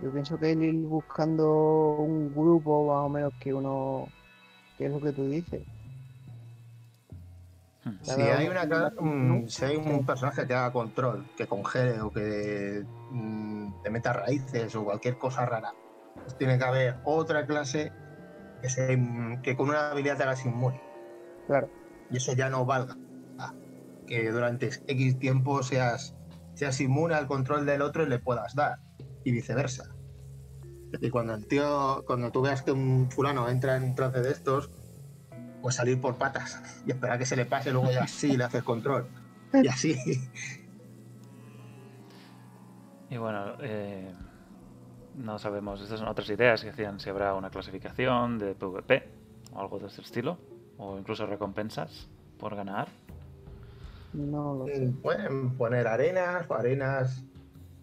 Yo pienso que ir buscando un grupo más o menos que uno, que es lo que tú dices. Hmm. Si hay, una, un, si hay un personaje que haga control, que congele o que mm, te meta raíces o cualquier cosa rara, pues tiene que haber otra clase que, que con una habilidad te hagas inmune. Claro. Y eso ya no valga. Que durante X tiempo seas, seas inmune al control del otro y le puedas dar. Y viceversa. Y cuando el tío, cuando tú veas que un fulano entra en trance de estos, pues salir por patas y esperar que se le pase, luego ya sí le haces control. Y así. Y bueno, eh, no sabemos, estas son otras ideas que decían si habrá una clasificación de PvP o algo de ese estilo, o incluso recompensas por ganar. No lo sé. Mm, pueden poner arenas o arenas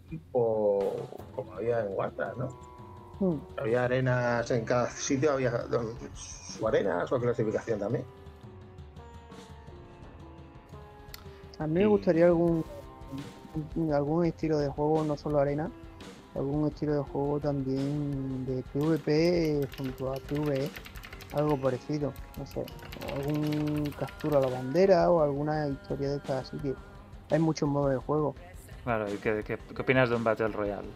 tipo como había en Warcraft, ¿no? Hmm. Había arenas en cada sitio, había su arena, su clasificación también. A mí me gustaría algún algún estilo de juego, no solo arena, algún estilo de juego también de PvP junto a PvE, algo parecido, no sé, algún captura a la bandera o alguna historia de estas, así que hay muchos modos de juego. Claro, ¿y qué, qué opinas de un Battle Royale?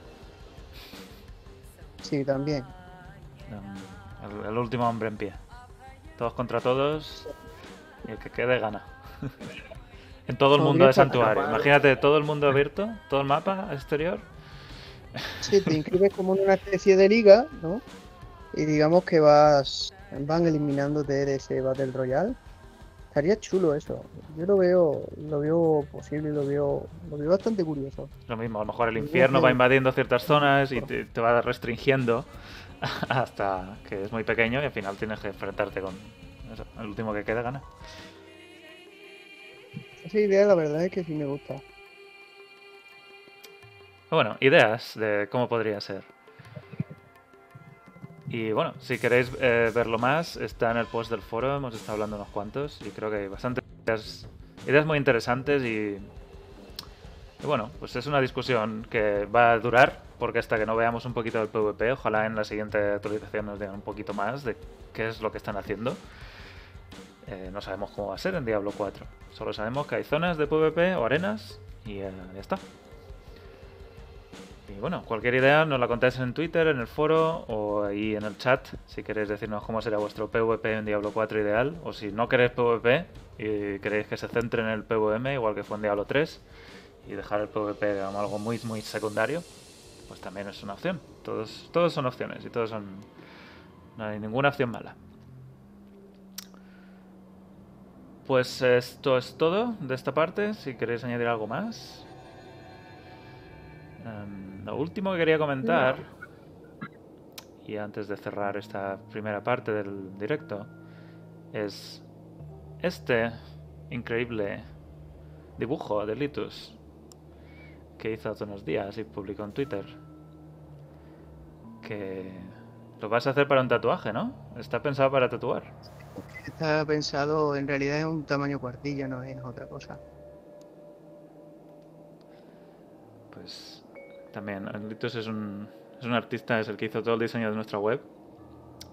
Sí, también. El, último hombre en pie. Todos contra todos y el que quede gana. en todo el mundo de santuario. Imagínate todo el mundo abierto, todo el mapa exterior. Sí, te inscribes como en una especie de liga, ¿no? Y digamos que vas van eliminándote de ese Battle Royale. Estaría chulo eso. Yo lo veo, lo veo posible, lo veo, lo veo bastante curioso. Lo mismo, a lo mejor el infierno va invadiendo ciertas zonas y te, va restringiendo hasta que es muy pequeño y al final tienes que enfrentarte con eso. El último que queda gana. Esa idea la verdad es que sí me gusta. Bueno, ideas de cómo podría ser. Y bueno, si queréis eh, verlo más, está en el post del foro, hemos estado hablando unos cuantos y creo que hay bastantes ideas, muy interesantes y, y, bueno, pues es una discusión que va a durar porque hasta que no veamos un poquito del PvP, ojalá en la siguiente actualización nos digan un poquito más de qué es lo que están haciendo. Eh, no sabemos cómo va a ser en Diablo 4, solo sabemos que hay zonas de PvP o arenas y eh, ya está. Y bueno, cualquier idea nos la contáis en Twitter, en el foro o ahí en el chat si queréis decirnos cómo será vuestro PvP en Diablo 4 ideal o si no queréis PvP y queréis que se centre en el PvM igual que fue en Diablo 3 y dejar el PvP como algo muy muy secundario, pues también es una opción. Todos, todos son opciones y todos son... No hay ninguna opción mala. Pues esto es todo de esta parte. Si queréis añadir algo más. Em, lo último que quería comentar, y antes de cerrar esta primera parte del directo, es este increíble dibujo de Litus que hizo hace unos días y publicó en Twitter. Que lo vas a hacer para un tatuaje, ¿no? Está pensado para tatuar. Está pensado, en realidad es un tamaño cuartilla, no es otra cosa. Pues también, Litus es un, es un artista, es el que hizo todo el diseño de nuestra web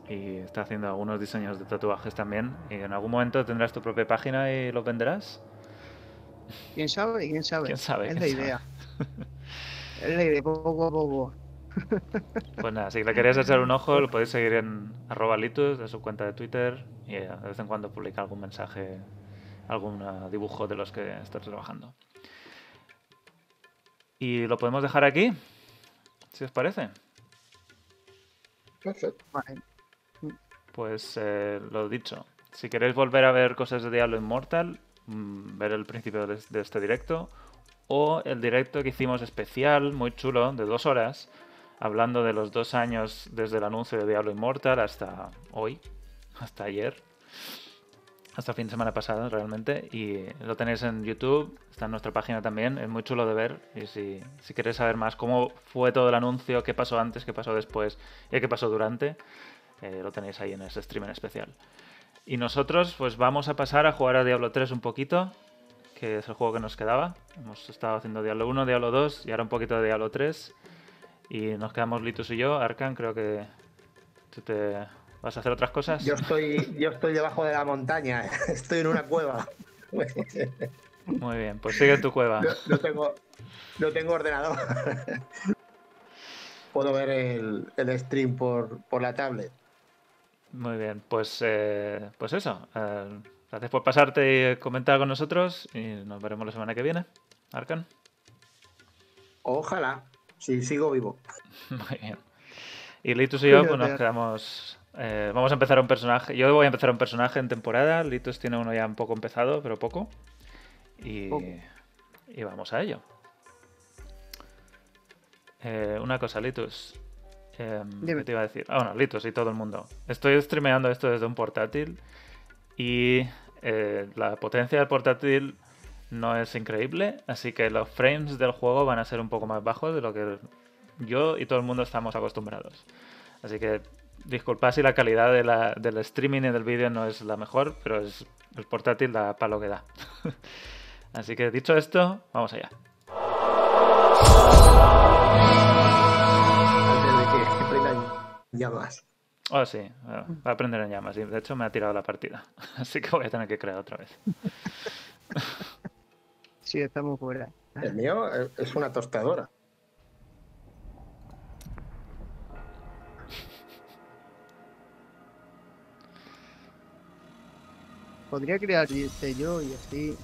y está haciendo algunos diseños de tatuajes también. Y en algún momento tendrás tu propia página y los venderás. ¿Quién sabe? ¿Quién sabe? ¿Quién sabe? Es la idea. es la idea, poco a poco. pues nada, si le queréis echar un ojo, lo podéis seguir en arroba litus de su cuenta de Twitter y de vez en cuando publica algún mensaje, algún dibujo de los que está trabajando. Y lo podemos dejar aquí, si os parece. Perfecto. Pues eh, lo dicho, si queréis volver a ver cosas de Diablo Immortal, mm, ver el principio de, este directo, o el directo que hicimos especial, muy chulo, de dos horas, hablando de los dos años desde el anuncio de Diablo Immortal hasta hoy, hasta ayer hasta fin de semana pasado realmente y lo tenéis en YouTube, está en nuestra página también, es muy chulo de ver y si, si queréis saber más cómo fue todo el anuncio, qué pasó antes, qué pasó después y qué pasó durante, eh, lo tenéis ahí en ese stream en especial. Y nosotros pues vamos a pasar a jugar a Diablo 3 un poquito, que es el juego que nos quedaba. Hemos estado haciendo Diablo 1, Diablo 2 y ahora un poquito de Diablo 3 y nos quedamos Litus y yo. Arkan, creo que tú te ¿Vas a hacer otras cosas? Yo estoy, yo estoy debajo de la montaña, estoy en una cueva. Muy bien, pues sigue en tu cueva. No, tengo, no tengo ordenador. Puedo ver el, stream por, por, la tablet. Muy bien, pues, eh, pues eso. Eh, gracias por pasarte y comentar con nosotros y nos veremos la semana que viene. Arcan. Ojalá, si sigo vivo. Muy bien. Y Litus y yo pues, nos quedamos. Eh, vamos a empezar un personaje. Yo voy a empezar un personaje en temporada. Litus tiene uno ya un poco empezado, pero poco. Y, y vamos a ello. Eh, una cosa, Litus. Em, ¿Qué te iba a decir? Ah, bueno, Litus y todo el mundo. Estoy streameando esto desde un portátil y eh, la potencia del portátil no es increíble, así que los frames del juego van a ser un poco más bajos de lo que yo y todo el mundo estamos acostumbrados. Así que disculpad si la calidad del streaming y del vídeo no es la mejor, pero es el portátil da para lo que da. así que dicho esto, vamos allá. llamas. Oh, sí, va a aprender en llamas. De hecho, me ha tirado la partida. Así que voy a tener que crear otra vez. Sí, estamos fuera. El mío es una tostadora. Podría crear yo y así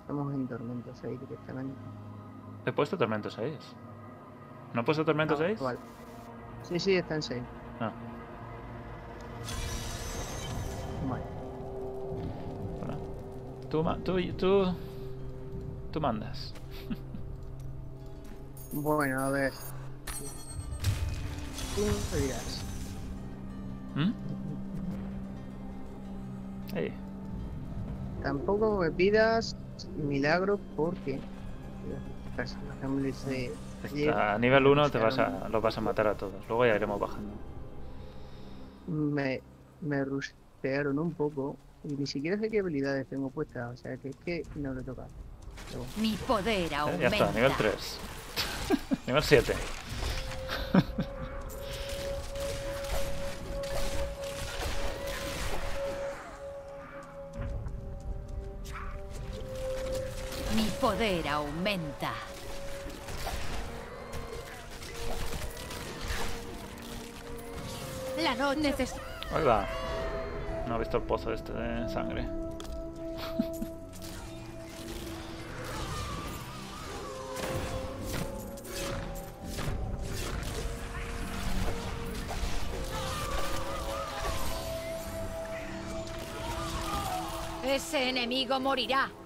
estamos en Tormento 6 directamente. He puesto Tormento 6. ¿No he puesto Tormento 6? Ah, sí, sí, está en 6. Ah. Vale. Bueno. Tú, tú, tú, tú mandas. bueno, a ver. Tú me dirás. ¿Mm? Tampoco me pidas milagros porque a nivel 1 te vas a, los vas a matar a todos. Luego ya iremos bajando. Me, me ruspearon un poco y ni siquiera sé qué habilidades tengo puestas. O sea que es que no le toca. Mi poder aumenta. Ya está, nivel 3. nivel 7. poder aumenta. La no necesito. Oiga. No he visto el pozo este de sangre. Ese enemigo morirá.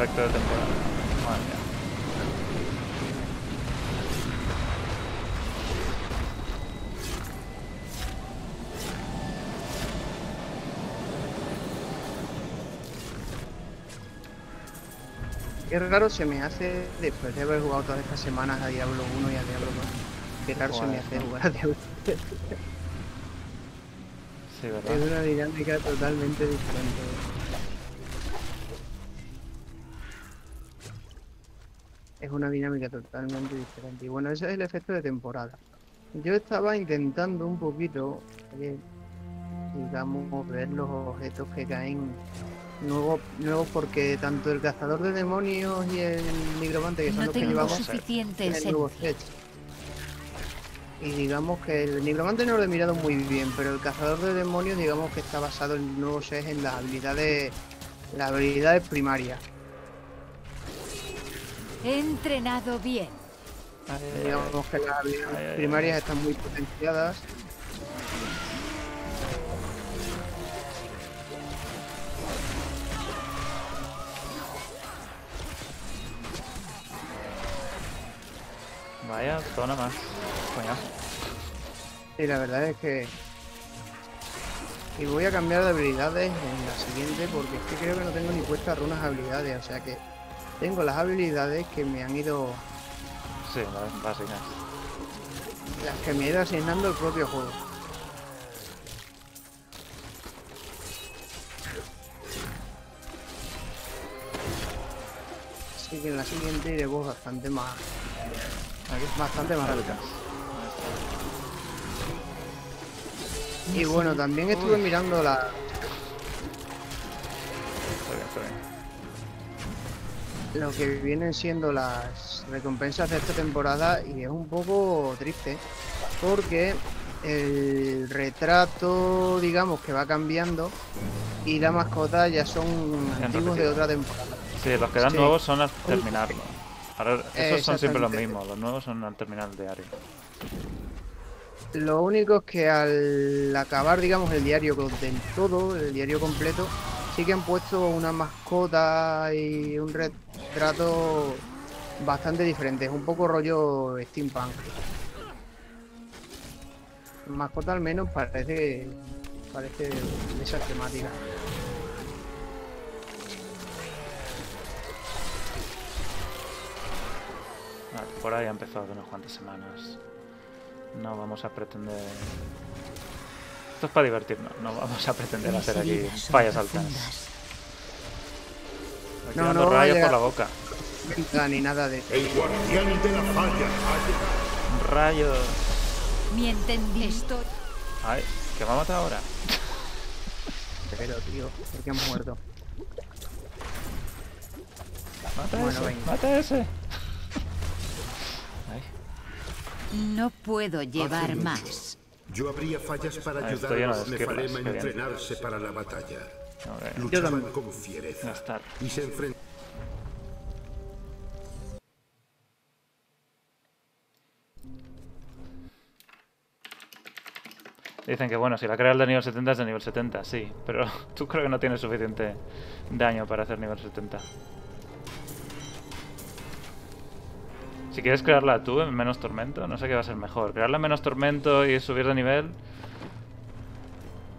El efecto de temporada. Madre mía. Qué raro se me hace, después de haber jugado todas estas semanas a Diablo 1 y a Diablo 2, qué raro se me hace jugar a Diablo Sí, ¿verdad? Es una dinámica totalmente diferente. Es una dinámica totalmente diferente. Y bueno, ese es el efecto de temporada. Yo estaba intentando un poquito, eh, digamos, ver los objetos que caen nuevos, nuevos porque tanto el cazador de demonios y el nigromante, que son los que llevamos, suficiente nuevos sets. Y digamos que el nigromante no lo he mirado muy bien, pero el cazador de demonios, digamos que está basado en nuevos sets en las habilidades, las habilidades primarias. He entrenado bien. Digamos que las primarias están muy potenciadas. Vaya, zona más. Coño. Sí, la verdad es que... Y voy a cambiar de habilidades en la siguiente porque es que creo que no tengo ni puestas runas habilidades, o sea que tengo las habilidades que me han ido... Sí, las básicas. Las que me ha ido asignando el propio juego. Así que en la siguiente iremos bastante más... Bastante más rápido. Y bueno, también estuve mirando la, Está bien, está bien. Lo que vienen siendo las recompensas de esta temporada y es un poco triste porque el retrato digamos que va cambiando y la mascota ya son antiguos de otra temporada. Sí, los que dan Sí. nuevos son al terminarlo. Ahora, esos son siempre los mismos, los nuevos son al terminar el diario. Lo único es que al acabar digamos el diario con- del todo, el diario completo, sí que han puesto una mascota y un retrato bastante diferente, es un poco rollo steampunk. Mascota al menos parece parece de esa temática. La temporada ya ha empezado hace unas cuantas semanas. No vamos a pretender... Esto es para divertirnos, no vamos a pretender hacer aquí fallas altas. Aquí No, dando no va a rayos por la boca. Ni nada de El guardián de la falla. Rayos. Mi entendimiento. Ay, ¿que me ha matado ahora? pero tío, porque han muerto. Mata Bueno, ese, venga. mata ese. Ay, No puedo llevar más. Yo habría fallas para Ah, ayudar a los de esquirlas, Nefalem a entrenarse para la batalla. ok. Luchaban con fiereza y se enfrentaban Dicen que bueno, si la creas de nivel 70 es de nivel 70, sí, pero tú creo que no tienes suficiente daño para hacer nivel 70. Si quieres crearla tú en menos tormento, no sé qué va a ser mejor. Crearla en menos tormento y subir de nivel.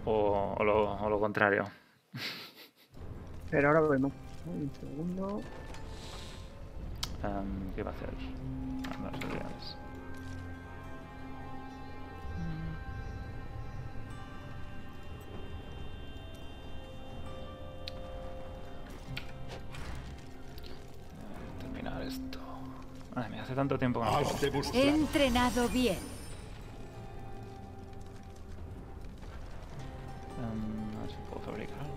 O, o lo, o lo contrario. Pero ahora vemos. Un segundo. Em, ¿Qué va a hacer? Es. Eh, Terminar esto. Ay, me hace tanto tiempo que no juego. He entrenado bien. Em, a ver si puedo fabricar algo.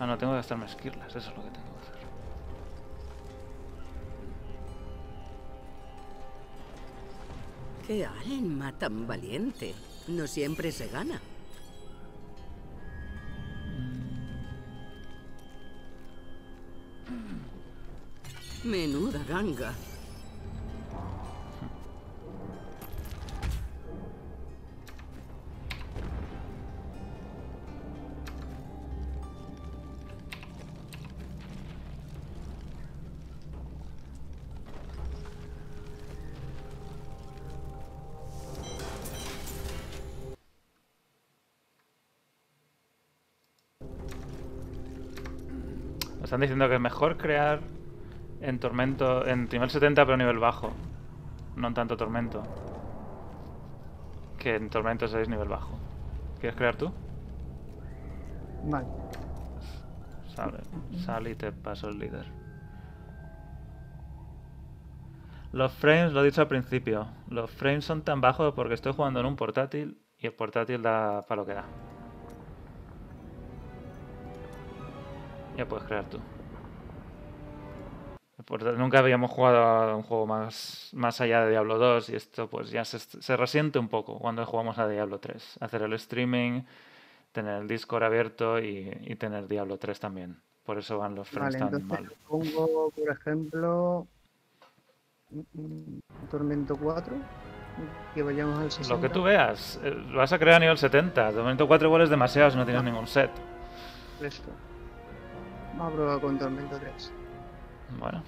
Ah, no, tengo que gastarme esquirlas, eso es lo que tengo que hacer. Qué alma tan valiente. No siempre se gana. Menuda ganga. Están diciendo que es mejor crear en tormento, en nivel 70 pero nivel bajo. No en tanto tormento. Que en tormento 6 nivel bajo. ¿Quieres crear tú? Vale. Sale, sale y te paso el líder. Los frames, lo he dicho al principio, los frames son tan bajos porque estoy jugando en un portátil y el portátil da para lo que da. Ya puedes crear tú. Nunca habíamos jugado a un juego más, más allá de Diablo 2 y esto pues ya se, se resiente un poco cuando jugamos a Diablo 3. Hacer el streaming, tener el Discord abierto y, y tener Diablo 3 también. Por eso van los frames Vale, tan entonces mal. pongo, por ejemplo, Tormento 4, que vayamos al 60. Lo que tú veas, eh, lo vas a crear a nivel 70. De momento 4 igual es demasiado si no tienes ningún set. Esto. Vamos a probar con Tormento 3. Bueno,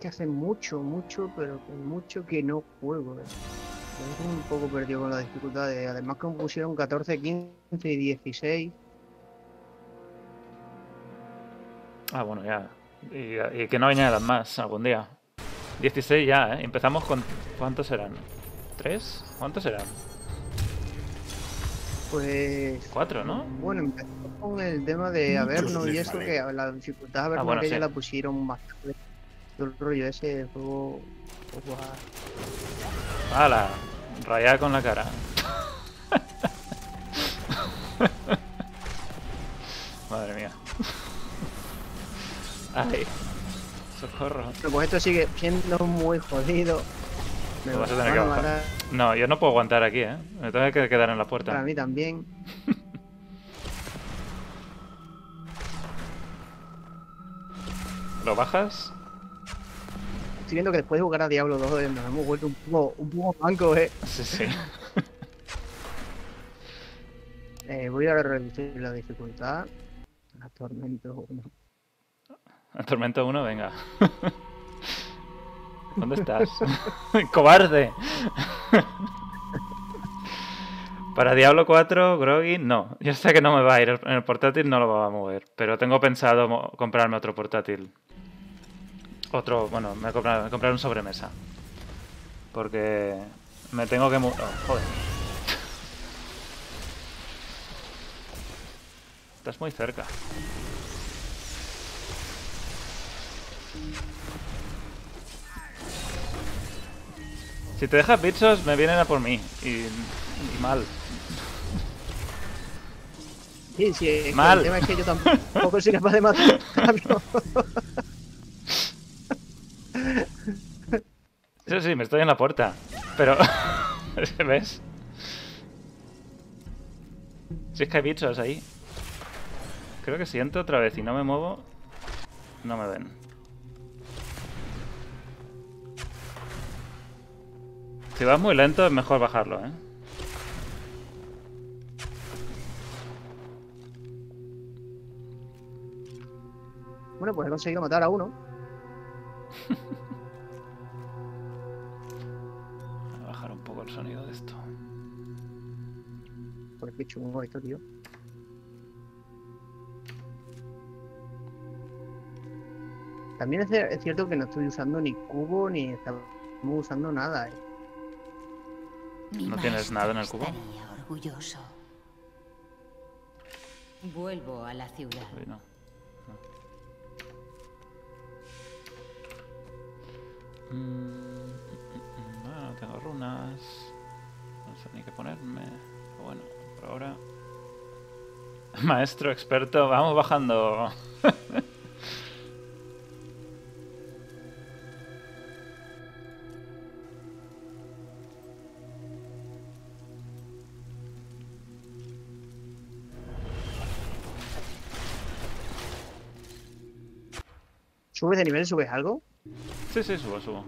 Que hace mucho, mucho, pero mucho que no juego. eh. Estoy un poco perdido con las dificultades. Además que me pusieron 14, 15 y 16. ah, bueno, ya. Y, y que no añadan más algún día. 16 ya, ¿eh? Empezamos con... ¿Cuántos serán? ¿Tres? ¿Cuántos serán? Pues... ¿Cuatro, no? Bueno, empezamos con el tema de Averno y eso, que la dificultad Averno bueno, que ya sí. la pusieron más tarde. Todo el rollo ese, juego... ¡Hala! Rayada con la cara. Madre mía. Ay. Socorro. Pero pues esto sigue siendo muy jodido. Me Lo vas a van tener que a bajar. matar. No, yo no puedo aguantar aquí, ¿eh? Me tengo que quedar en la Para puerta. mí también. ¿Lo bajas? Estoy viendo que después de jugar a Diablo 2 eh, nos hemos vuelto un poco, un poco mancos, eh. Sí, sí. Eh, Voy a reducir la dificultad. A Tormento 1. Tormento 1, venga. ¿Dónde estás? ¡Cobarde! Para Diablo 4, Groggy, no. Yo sé que no me va a ir. En el portátil no lo va a mover. Pero tengo pensado comprarme otro portátil. Otro, bueno, me voy a comprar, un sobremesa. Porque me tengo que... oh, joder. Estás muy cerca. Si te dejas bichos, me vienen a por mí. Y, y mal. Sí, sí, Mal. el tema es que yo tampoco soy capaz de matarlo. Sí, sí, me estoy en la puerta. Pero... ¿Ves? Si es que hay bichos ahí. Creo que si entro otra vez y no me muevo, no me ven. Si vas muy lento es mejor bajarlo, ¿eh? Bueno, pues he conseguido matar a uno. Voy a bajar un poco el sonido de esto. Pues qué chungo esto, tío. También es, cier- es cierto que no estoy usando ni cubo ni estamos usando nada. eh. Mi ¿No tienes nada en el cubo? orgulloso. Vuelvo a la ciudad. Uy, no. No. Mm, mm, mm, Bueno, no tengo runas. No sé ni qué ponerme. Pero bueno, por ahora. Maestro experto, vamos bajando. ¿Subes de nivel? ¿Subes algo? Sí, sí, subo, subo.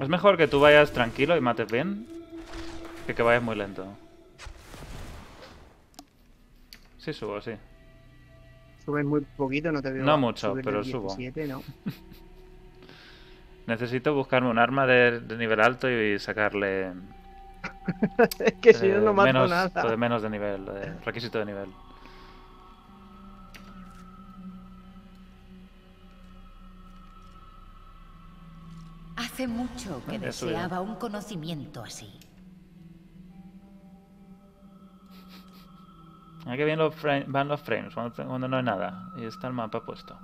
Es mejor que tú vayas tranquilo y mates bien que que vayas muy lento. Sí, subo, sí. Subes muy poquito, no te veo. No mucho, pero subo. 17, ¿no? Necesito buscarme un arma de, de nivel alto y sacarle es que si no, eh, no mato menos, nada. lo de menos de nivel, lo de requisito de nivel. Hace mucho que ya deseaba un conocimiento así. Ah, que bien los van los frames cuando, no hay nada. Y está el mapa puesto.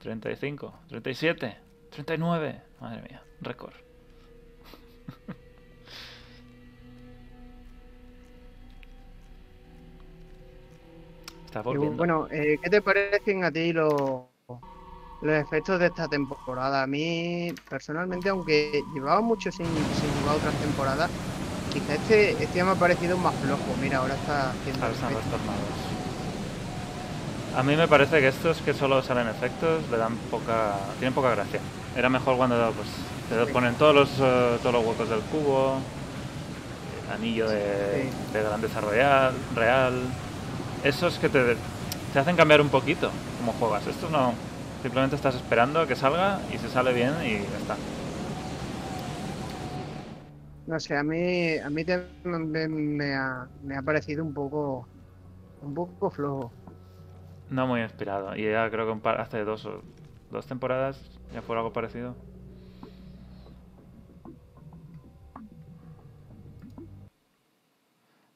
35, 37, 39. Madre mía, récord. Está Y volviendo. bueno, eh, ¿qué te parecen a ti los, los efectos de esta temporada? A mí, personalmente, aunque llevaba mucho sin, sin jugar otras temporadas, quizá este, este me ha parecido más flojo. Mira, ahora está haciendo Ahora están efectos. retornados. A mí me parece que estos que solo salen efectos le dan poca. tienen poca gracia. Era mejor cuando pues, te Sí. ponen todos los, eh, todos los huecos del cubo, anillo de, Sí. de grandeza real, real. Esos que te, te hacen cambiar un poquito cómo juegas. Estos no. Simplemente estás esperando a que salga y si sale bien y ya está. No sé, a mí, a mí me, ha, me ha parecido un poco, un poco flojo. No muy inspirado. Y ya creo que un par- hace dos, o- dos temporadas ya fue algo parecido.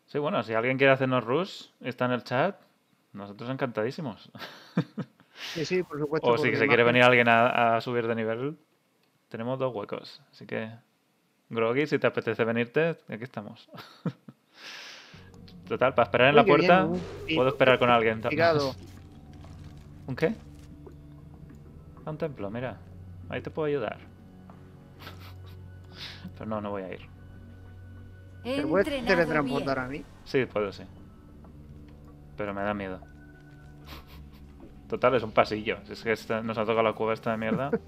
Sí, bueno, si alguien quiere hacernos rush, está en el chat. Nosotros encantadísimos. Sí, sí, por supuesto. o si se quiere venir alguien a, a subir de nivel, tenemos dos huecos, así que... Groggy, si te apetece venirte, aquí estamos. Total, para esperar en la bien, puerta, puedo esperar con alguien. también. Picado. ¿Un qué? A un templo, mira. Ahí te puedo ayudar. Pero no, no voy a ir. ¿Te puedes teletransportar bien. a mí? Sí, puedo, sí. Pero me da miedo. Total, es un pasillo. Si es que esta- nos ha tocado la cueva esta de mierda.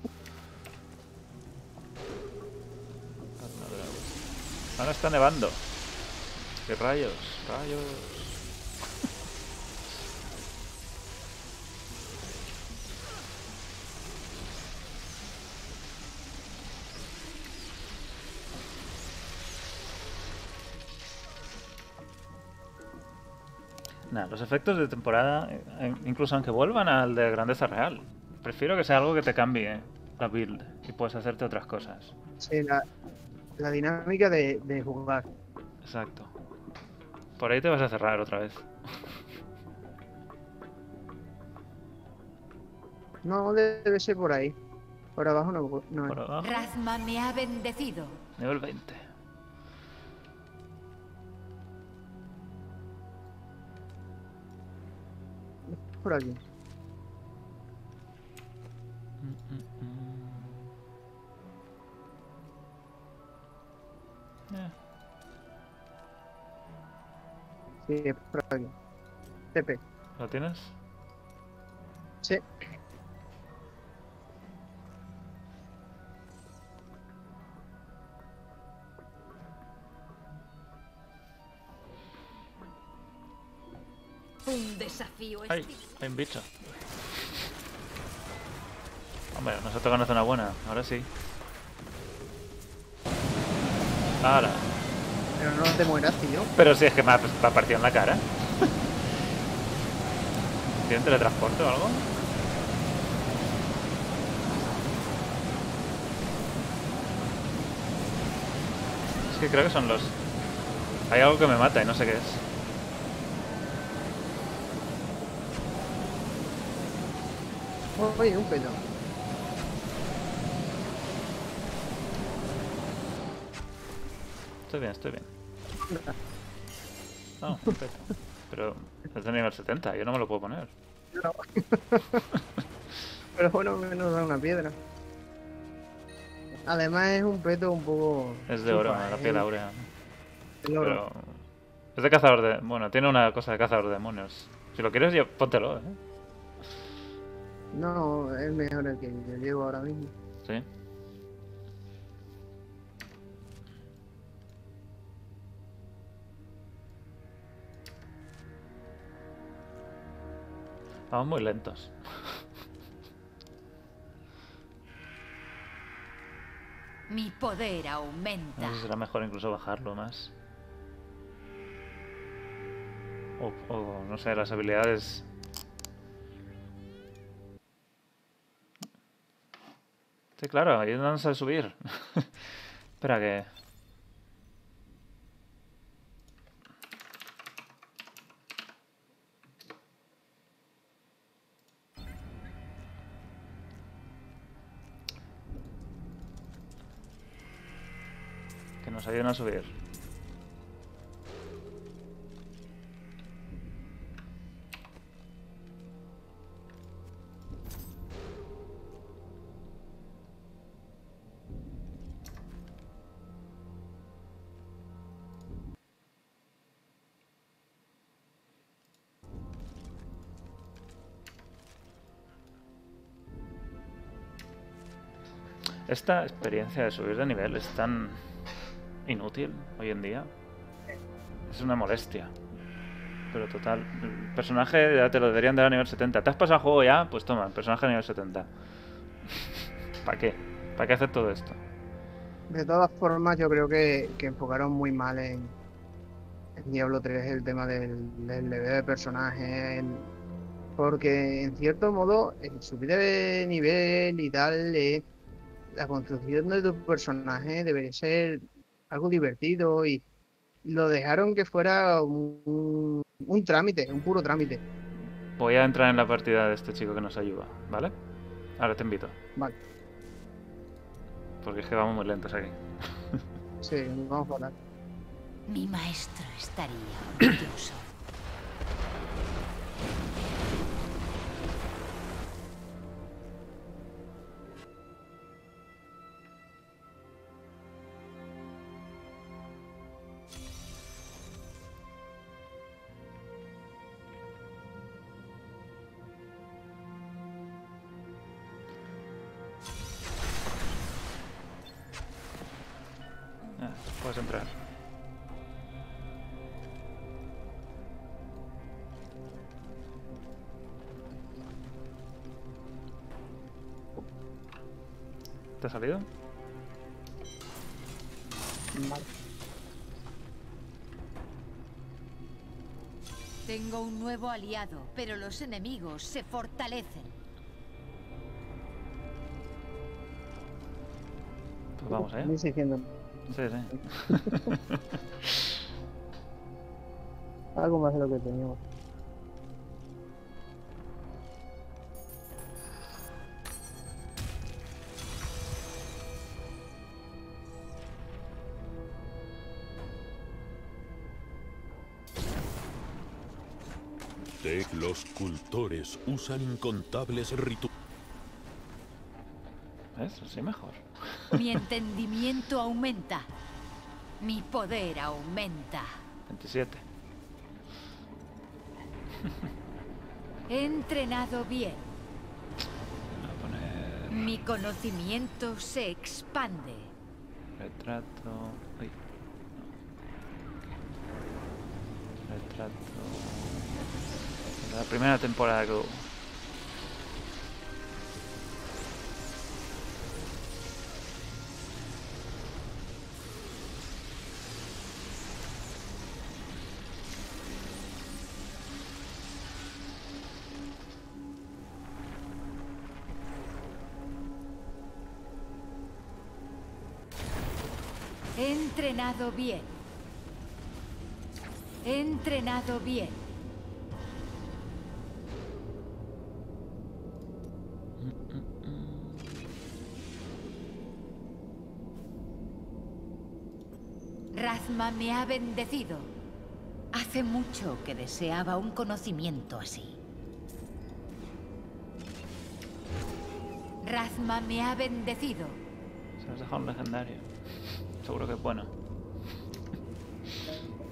Ahora está nevando. ¿Qué rayos? Rayos. Los efectos de temporada, eh, incluso aunque vuelvan al de grandeza real, prefiero que sea algo que te cambie la build y puedes hacerte otras cosas. Sí, la, la dinámica de, de jugar. Exacto. Por ahí te vas a cerrar otra vez. No debe ser por ahí. Por abajo no. no Por es. abajo. Razma me ha bendecido. Nivel 20. Por aquí. Eh, Sí, es por aquí. TP. ¿Lo tienes? Sí. Desafío ¡Ay! esti- Hay un bicho. Hombre, nos ha tocado una zona buena. Ahora sí. Ahora. Pero no te mueras, tío. Pero si es que me ha, me ha partido en la cara. ¿Tienen teletransporte o algo? Es que creo que son los... Hay algo que me mata y no sé qué es. Oye, un pedo. Estoy bien, estoy bien. No, perfecto. Pero es de nivel 70, yo no me lo puedo poner. Pero bueno, menos da una piedra. Además es un peto un poco... Es de oro, la ¿eh? piel áurea. El oro. Pero... Es de cazador de... Bueno, tiene una cosa de cazador de demonios. Si lo quieres, yo póntelo, ¿eh? No, es mejor el que yo llevo ahora mismo. Sí. Vamos muy lentos. Mi poder aumenta. No sé si será mejor incluso bajarlo más. O, o, no sé, las habilidades... Sí, claro, ahí no a subir. Espera que... Que nos ayuden a subir. Esta experiencia de subir de nivel es tan inútil hoy en día. Es una molestia. Pero total. El personaje ya te lo deberían dar a nivel 70. ¿Te has pasado el juego ya? Pues toma, el personaje a nivel 70. ¿Para qué? ¿Para qué hacer todo esto? De todas formas, yo creo que, que enfocaron muy mal en, Diablo 3 el tema del, del level de personaje. porque en cierto modo, el subir de nivel y tal, eh, la construcción de tu personaje debería ser algo divertido y lo dejaron que fuera un, un trámite, un puro trámite. Voy a entrar en la partida de este chico que nos ayuda, ¿vale? Ahora te invito. Vale. Porque es que vamos muy lentos aquí. Sí, vamos a hablar. Mi maestro estaría orgulloso. Nuevo aliado, pero los enemigos se fortalecen. Pues vamos allá. 1600. Sí, sí. Algo más de lo que teníamos. Los cultores usan incontables rituales. ¿Ves? Así mejor. Mi entendimiento aumenta. Mi poder aumenta. 27. He entrenado bien. Voy a poner Mi conocimiento se expande. retrato. Uy. Retrato. La primera temporada. He entrenado bien. He entrenado bien. Razma me ha bendecido. Hace mucho que deseaba un conocimiento así. Razma me ha bendecido. Se nos deja un legendario. Seguro que es bueno.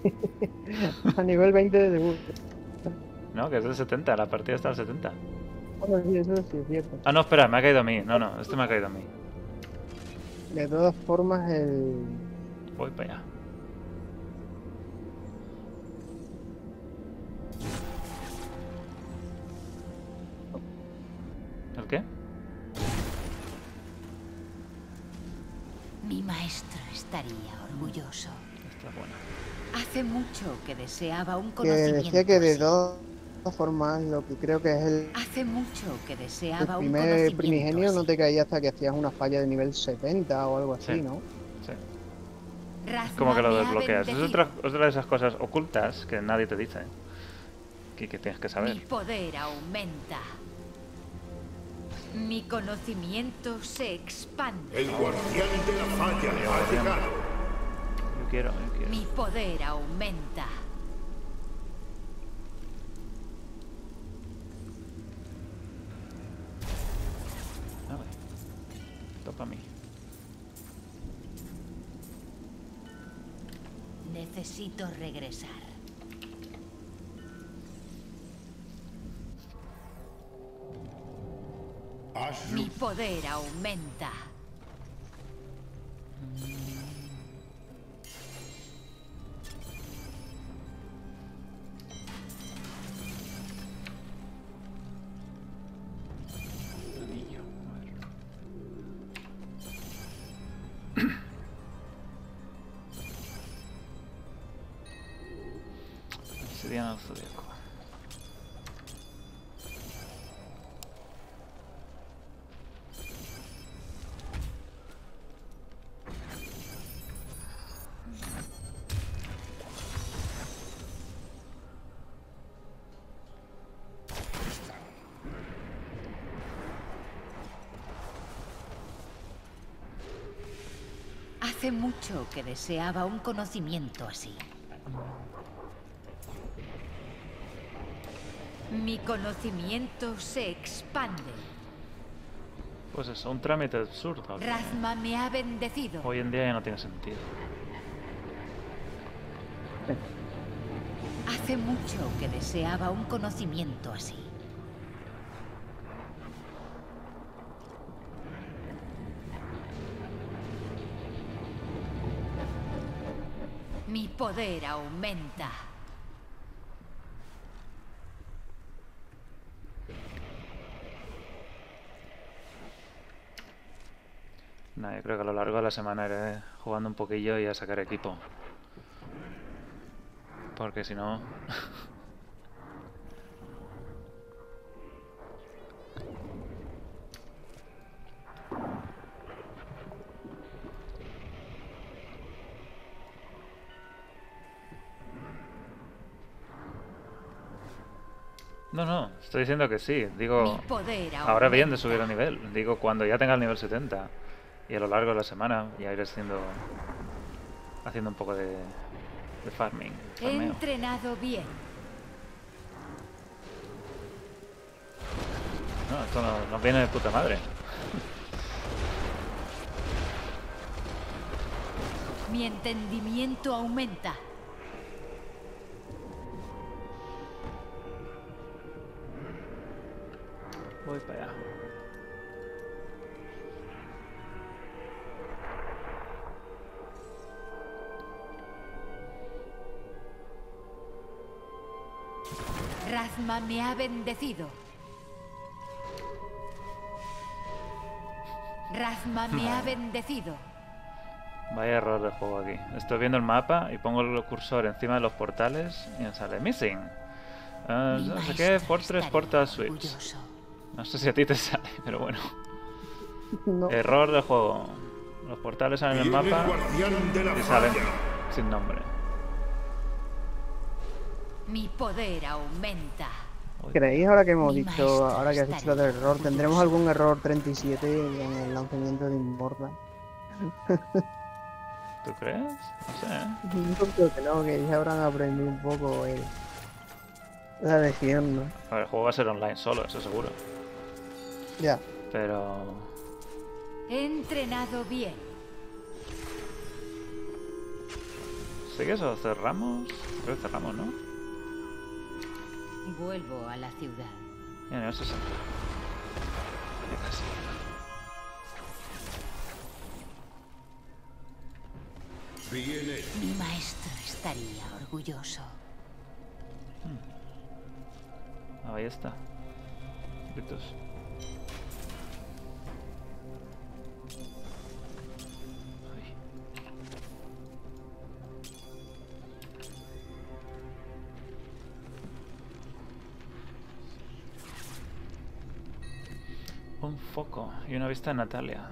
A nivel 20 de debut. No, que es del 70. La partida está al 70. Bueno, sí, eso sí es cierto. Ah, no, espera, me ha caído a mí. No, no, este me ha caído a mí. De todas formas, el. Voy para allá. Está bueno. Hace mucho que deseaba un Que conocimiento. decía que de todas formas, lo que creo que es el, Hace mucho que el deseaba un primer conocimiento. primigenio no te caía hasta que hacías una falla de nivel 70 o algo así, Sí. ¿no? Sí. Como que lo desbloqueas. Es otra, otra de esas cosas ocultas que nadie te dice. Que, que tienes que Mi saber. poder aumenta. Mi conocimiento se expande. El guardián de la falla ha llegado. Yo quiero, yo quiero. Mi poder aumenta. A ver. Topa a mí. Necesito regresar. Mi poder aumenta. Hace mucho que deseaba un conocimiento así. Mi conocimiento se expande. Pues eso, un trámite absurdo. Razma me ha bendecido. Hoy en día ya no tiene sentido. Hace mucho que deseaba un conocimiento así. Poder aumenta. Nada, yo creo que a lo largo de la semana iré jugando un poquillo y a sacar equipo. Porque si no... No, no, estoy diciendo que sí. Digo, ahora bien de subir a nivel. Digo, cuando ya tenga el nivel 70 y a lo largo de la semana ya iré haciendo, haciendo un poco de, de farming. He entrenado bien. No, esto no- nos viene de puta madre. Mi entendimiento aumenta. Voy para allá. Razma me ha bendecido. Razma me ha bendecido. Vaya error de juego aquí. Estoy viendo el mapa y pongo el cursor encima de los portales y me sale Missing. Mi no sé qué, Fortress Portal Switch. No sé si a ti te sale, pero bueno. No. Error de juego. Los portales salen en el mapa guardián de la y salen falla. sin nombre. Mi poder aumenta. ¿Creéis ahora que hemos Mi dicho, ahora que has dicho lo del error, tendremos algún error 37 en el lanzamiento de Immortal? ¿Tú crees? No sé. ¿eh? Yo creo que no, que ya habrán aprendido un poco el- la lección, ¿no? A ver, el juego va a ser online solo, eso seguro. Ya. Pero... He entrenado bien. ¿Sí que eso cerramos? Creo que cerramos, ¿no? Vuelvo a la ciudad. Mira, nivel 60. Ya casi. Viene Mi maestro estaría orgulloso. Ah, ahí está. Gritos. Un foco y una vista de Natalia,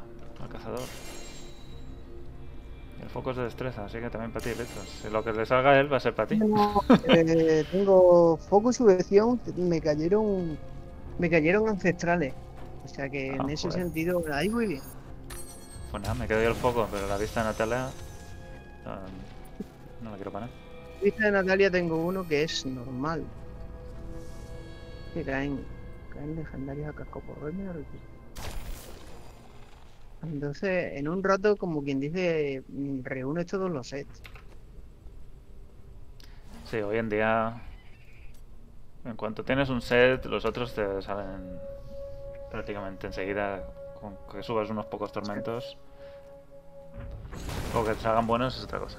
al cazador. El foco es de destreza, así que también para ti. Si lo que le salga a él va a ser para ti. No, eh, tengo foco y subvención, me cayeron, me cayeron ancestrales. O sea que en Ah, ese joder. sentido, ahí muy bien. Pues nada, me quedo yo el foco, pero la vista de Natalia. no la quiero para nada. Vista de Natalia tengo uno que es normal. Que caen, caen legendarias a cascoporro y me arrepiento. Entonces, en un rato, como quien dice, mm, reúne todos los sets. Sí, hoy en día. En cuanto tienes un set, los otros te salen prácticamente enseguida. Con que subas unos pocos tormentos. O que te salgan buenos es otra cosa.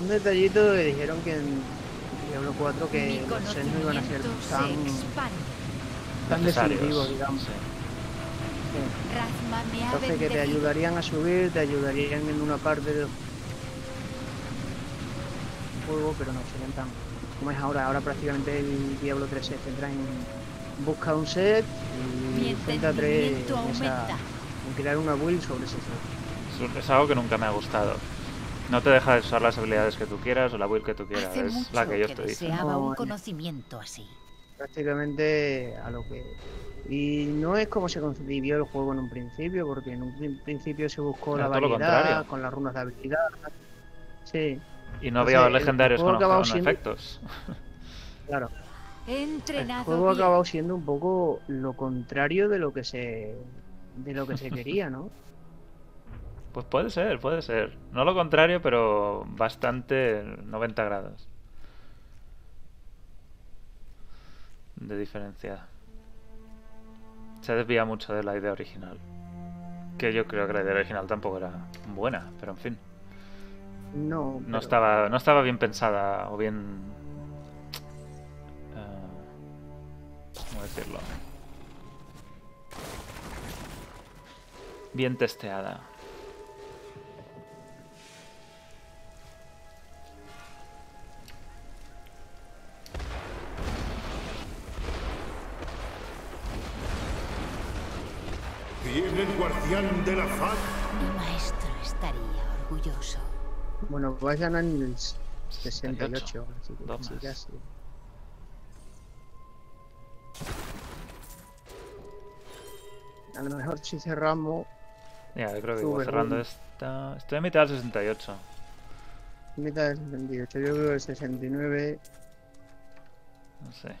Un detallito que dijeron que en Diablo 4 que los sets no iban a ser tan, tan definitivos, digamos. sí. Entonces que te ayudarían a subir, te ayudarían en una parte del juego, pero no serían tan como es ahora. Ahora prácticamente el Diablo 3 se centra en buscar un set y centra 3 entendimiento en, esa- aumenta. en crear una build sobre ese set. Es algo que nunca me ha gustado. No te deja de usar las habilidades que tú quieras o la build que tú quieras. Hace es la que yo que estoy diciendo. un conocimiento así. prácticamente a lo que... Y no es como se concibió el juego en un principio, porque en un prin- principio se buscó Era la variedad con las runas de habilidad. Sí, Y no O había sea, el legendarios con, siendo- efectos. claro. He El entrenado juego ha acabado siendo un poco lo contrario de lo que se de lo que se quería, ¿no? Pues puede ser, puede ser. No lo contrario, pero bastante 90 grados. De diferencia. Se desvía mucho de la idea original. Que yo creo que la idea original tampoco era buena, pero en fin. No, No estaba, no estaba bien pensada o bien... eh, ¿Cómo decirlo? Bien testeada. Viene el guardián de la faz. Mi maestro estaría orgulloso. Bueno, vayan en el 68, así que Dos sí, más. casi. A lo mejor si cerramos Ya, yo creo que voy cerrando sube. esta. Estoy a mitad del 68. mitad del 68, yo creo que el 69 No sé.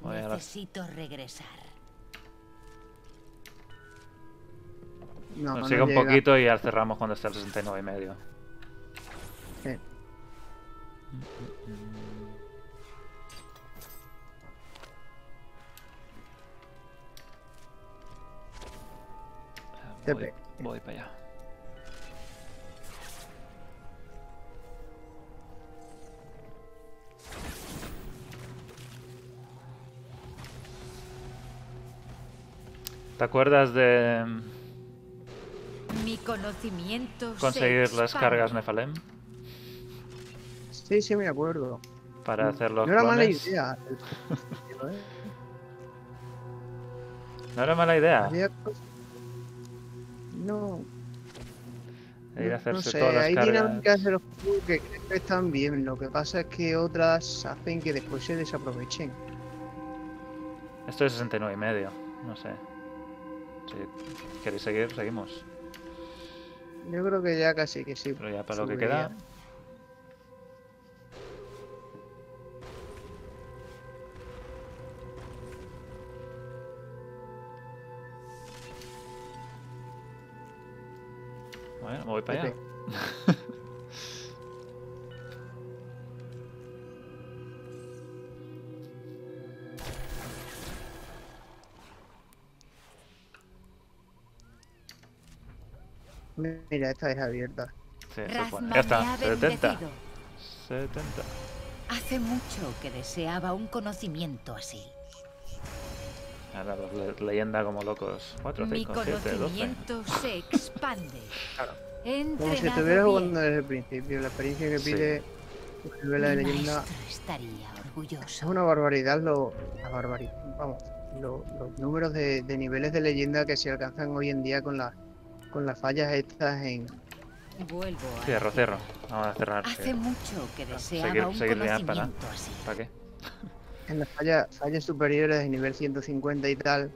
Voy a las- Necesito regresar. No, Nos no sigue un llega. poquito y ya cerramos cuando está el 69 y medio. Sí. Voy, voy para allá. ¿Te acuerdas de conocimiento se conseguir las cargas Nefalem Sí, sí, me acuerdo. para hacer los no era mala clones? idea. ¿eh? No era mala idea No, de ir a no hacerse sé, todas las hay cargas. dinámicas de los juegos que creo que están bien. Lo que pasa es que otras hacen que después se desaprovechen. Esto es 69 y medio, no sé. Si queréis seguir, seguimos. Yo creo que ya casi que sí. Pero ya para lo que queda. Bueno, voy para allá. Mira, esta es abierta. Sí, supone. Razma Ya está, me ha 70. bendecido. 70. Hace mucho que deseaba un conocimiento así. Ahora los le- leyenda como locos. 4, Mi 5, 7, 12. conocimiento se expande. He Como si estuviera jugando desde el principio. La experiencia que Sí. pide la novela de Mi leyenda maestro estaría es orgulloso. una barbaridad. Lo, la barbaridad. Vamos, lo- los números de, de niveles de leyenda que se alcanzan hoy en día con las con las fallas estas en Vuelvo a Cierro, cierro. Vamos a cerrar. Hace mucho que deseaba seguir- un seguir para- así. ¿Para qué? en las fallas, fallas superiores de nivel 150 y tal,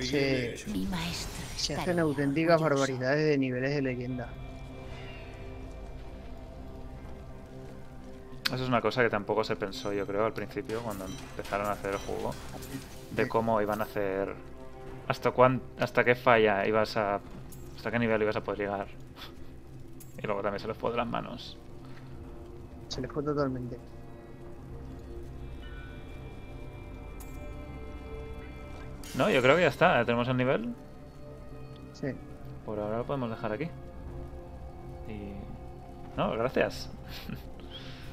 se, Viene Mi maestro se hacen auténticas orgulloso. barbaridades de niveles de leyenda. Eso es una cosa que tampoco se pensó, yo creo, al principio, cuando empezaron a hacer el juego. De cómo iban a hacer. Hasta cuán, hasta qué falla ibas a. Hasta qué nivel ibas a poder llegar. Y luego también se les fue de las manos. Se les fue totalmente. No, yo creo que ya está. Tenemos el nivel. Sí. Por ahora lo podemos dejar aquí. Y. No, gracias.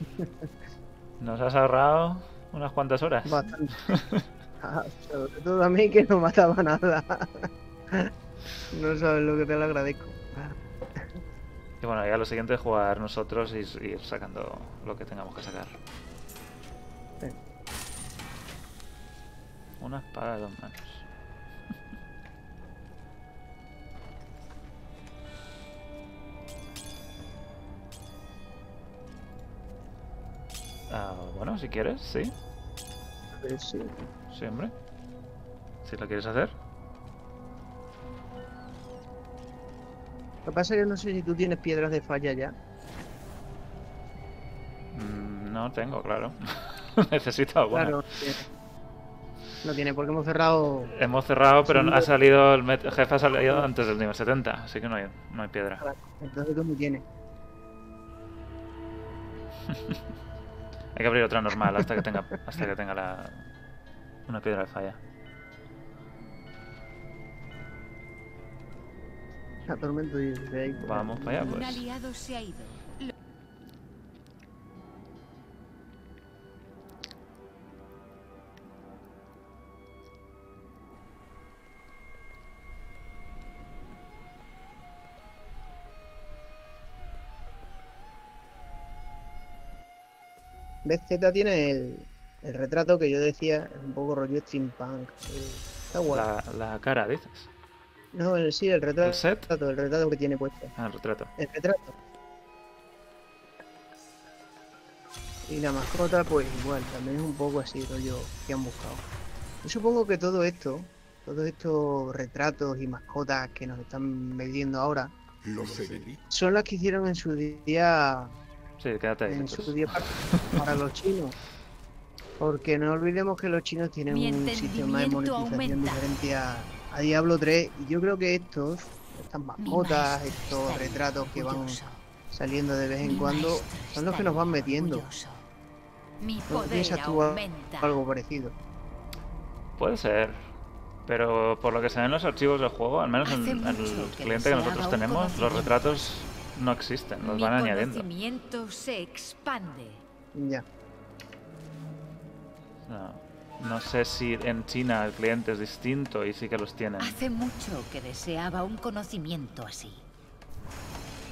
Nos has ahorrado unas cuantas horas. Bastante. Ah, sobre todo a mí que no mataba nada. No sabes lo que te lo agradezco. Y bueno, ya lo siguiente es jugar nosotros y ir sacando lo que tengamos que sacar. Sí. Una espada de dos manos. Ah, bueno, si quieres, sí. Sí. Sí, hombre. Si lo quieres hacer. Lo que pasa es que no sé si tú tienes piedras de falla ya. Mm, no tengo, claro. Necesito alguna. Claro. No tiene porque hemos cerrado. Hemos cerrado, pero ha salido el, jefe ha salido antes del nivel 70, así que no hay, no hay piedra. Entonces tú no tienes. Hay que abrir otra normal hasta que tenga hasta que tenga la una piedra de falla. La tormenta de ahí. pues, Vamos para allá, Un pues. aliado se ha ido. Lo- BZ tiene el, el retrato que yo decía, es un poco rollo steampunk. eh, Está guay. La, la cara, dices. No, el- sí, el retrato. ¿El set? El retrato que tiene puesto. Ah, el retrato. El retrato. Y la mascota, pues igual, también es un poco así, rollo que han buscado. Yo supongo que todo esto, todos estos retratos y mascotas que nos están vendiendo ahora, Lo son las que hicieron en su día Sí, quédate ahí. en entonces. su día para, para los chinos. Porque no olvidemos que los chinos tienen un sistema de monetización aumenta. diferente a, a Diablo 3 y yo creo que estos, estas mascotas, estos retratos que van saliendo de vez en cuando son los que nos van metiendo. orgulloso. Mi ¿No poder piensas tú algo parecido? Puede ser. Pero por lo que se ven en los archivos del juego, al menos en, el cliente que nosotros tenemos, los retratos no existen, los van añadiendo. conocimiento se expande. Ya. No, no sé si en China el cliente es distinto y sí que los tienen. Hace mucho que deseaba un conocimiento así.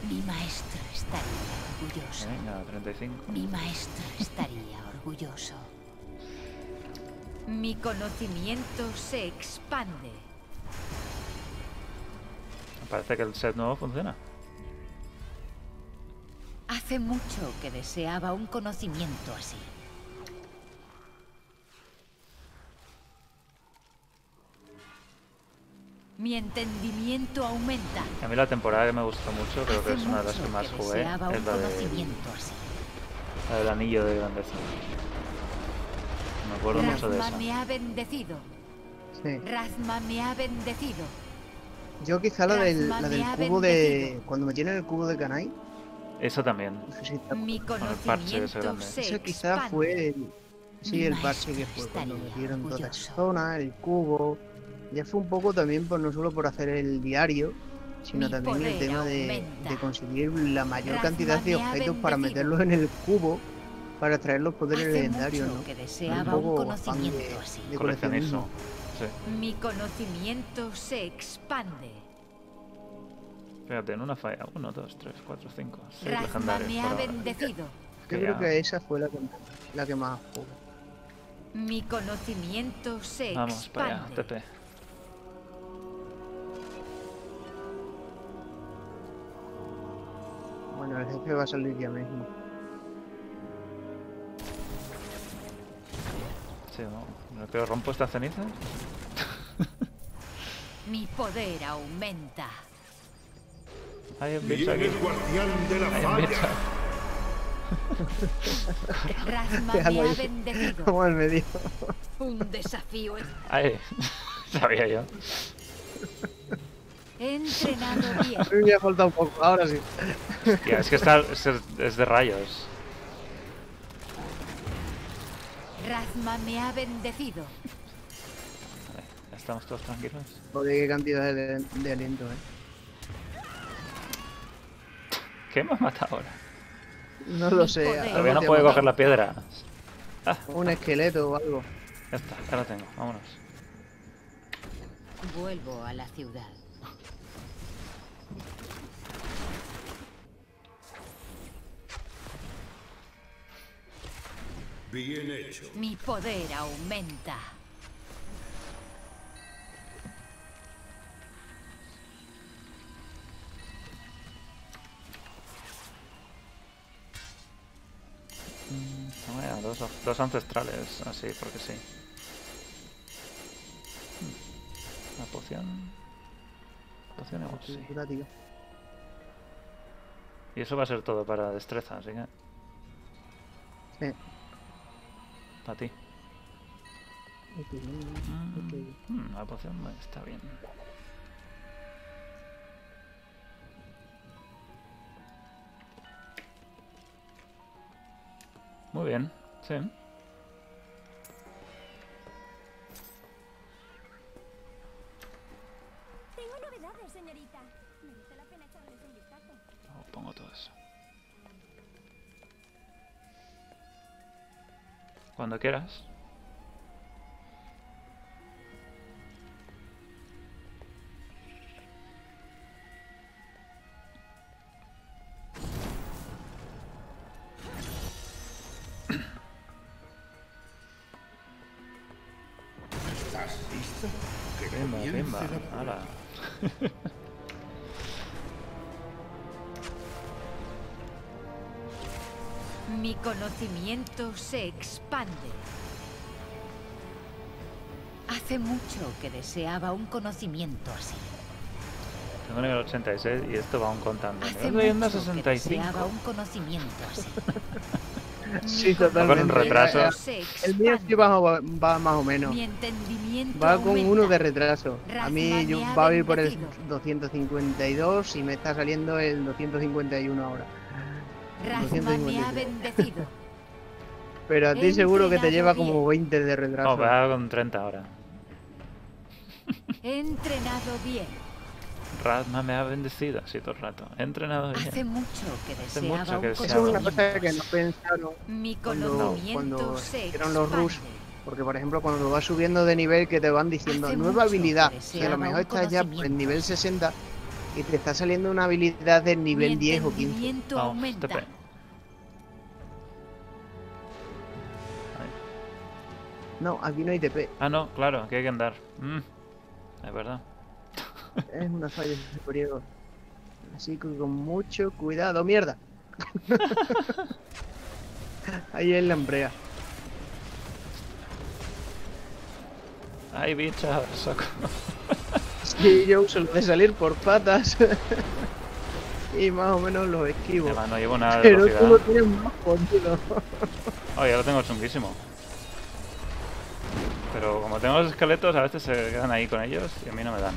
Mi maestro estaría orgulloso. Venga, 35. Mi maestro estaría orgulloso. Mi conocimiento se expande. Parece que el set nuevo funciona. Hace mucho que deseaba un conocimiento así. Mi entendimiento aumenta. A mí la temporada que me gustó mucho, creo que es una de las que más que jugué, es la, de, conocimiento así. la del anillo de grandeza. Me acuerdo mucho de Razma esa. me ha bendecido. Sí. Razma me ha bendecido. Yo quizá la del, la del cubo de... Cuando me tienen el cubo de Kanai, Esa también. Mi el parche ese conocimiento grande. se Ese quizá expande. fue el, sí, el parche que fue cuando metieron toda orgulloso. zona, el cubo. Ya fue un poco también, por no solo por hacer el diario, sino Mi también el tema de, de conseguir la mayor cantidad de objetos para bendecido. meterlos en el cubo para extraer los poderes Hace legendarios, mucho ¿no? que Un deseaba un poco afán conocimiento de- así. de Coleccionismo. Sí. Mi conocimiento se expande. Fíjate, en una falla. 1, 2, 3, 4, 5. 6 Razma legendarios. me ha bendecido. Yo creo que esa fue la que, la que más jugué. Mi conocimiento se Vamos para allá, expande. Bueno, el jefe va a salir ya mismo. Sí, no. Pero rompo estas cenizas. Mi poder aumenta. Hay un bicho aquí. el guardián de la Hay un bicho. falla. Razma me ha ahí. bendecido. Como el medio. Un desafío. es- Ay, sabía yo. He entrenado bien. A mí me ha faltado un poco, ahora sí. Hostia, es que está, es, es de rayos. Razma me ha bendecido. Vale, ya estamos todos tranquilos. Joder, qué cantidad de, de aliento, eh. ¿Qué hemos matado ahora? No lo sé. Todavía no puede coger la piedra. Ah, Un esqueleto o algo. ya está, ya lo tengo. Vámonos. Vuelvo a la ciudad. Bien hecho. Mi poder aumenta. Dos, dos ancestrales, así, porque sí. Una poción. Poción sí. Y eso va a ser todo para destreza, así que. Sí. Para ti. Mm, mm, la poción está bien. Muy bien, sí. Tengo novedades, señorita. Merece la pena echarles un vistazo. Pongo todo eso. Cuando quieras. ¿Estás lista? Que Bimba, conocimiento se expande. Hace mucho que deseaba un conocimiento así. Tengo nivel 86 y esto va aún contando. Hace Nivel leyenda mucho que 65. deseaba un conocimiento así. Sí, totalmente. Con un retraso. El mío sí va, va más o menos. Mi entendimiento Va con aumenta. uno de retraso. A mí yo va a ir por el bendecido. 252 y me está saliendo el 251 ahora. Razma me ha 253. bendecido. Pero a ti seguro que te lleva como 20 de retraso. No, va con 30 ahora. He entrenado bien. Rasma me ha bendecido así todo el rato. He entrenado bien. Hace mucho que Hace deseaba mucho que un Eso es deseaba. una cosa que no pensaron. Mi cuando- conocimiento cuando se hicieron los Rus. Porque, por ejemplo, cuando vas subiendo de nivel, que te van diciendo Hace nueva que habilidad, y a deseaba lo mejor estás ya en nivel así. 60 y te está saliendo una habilidad del nivel Mi 10 o 15. entendimiento Vamos, aumenta. TP. No, aquí no hay TP. Ah, no, claro, que hay que andar. Mm, es verdad. Es una falla superior. Así que con mucho cuidado. ¡Mierda! Ahí es la embrea. Ay, bicha, soco. Sí, yo uso lo de salir por patas. y más o menos los esquivo. Además, no llevo nada de Pero tú lo velocidad. tienes más jodido. Oh, ya lo tengo chunguísimo. Pero como tengo los esqueletos, a veces se quedan ahí con ellos y a mí no me dan.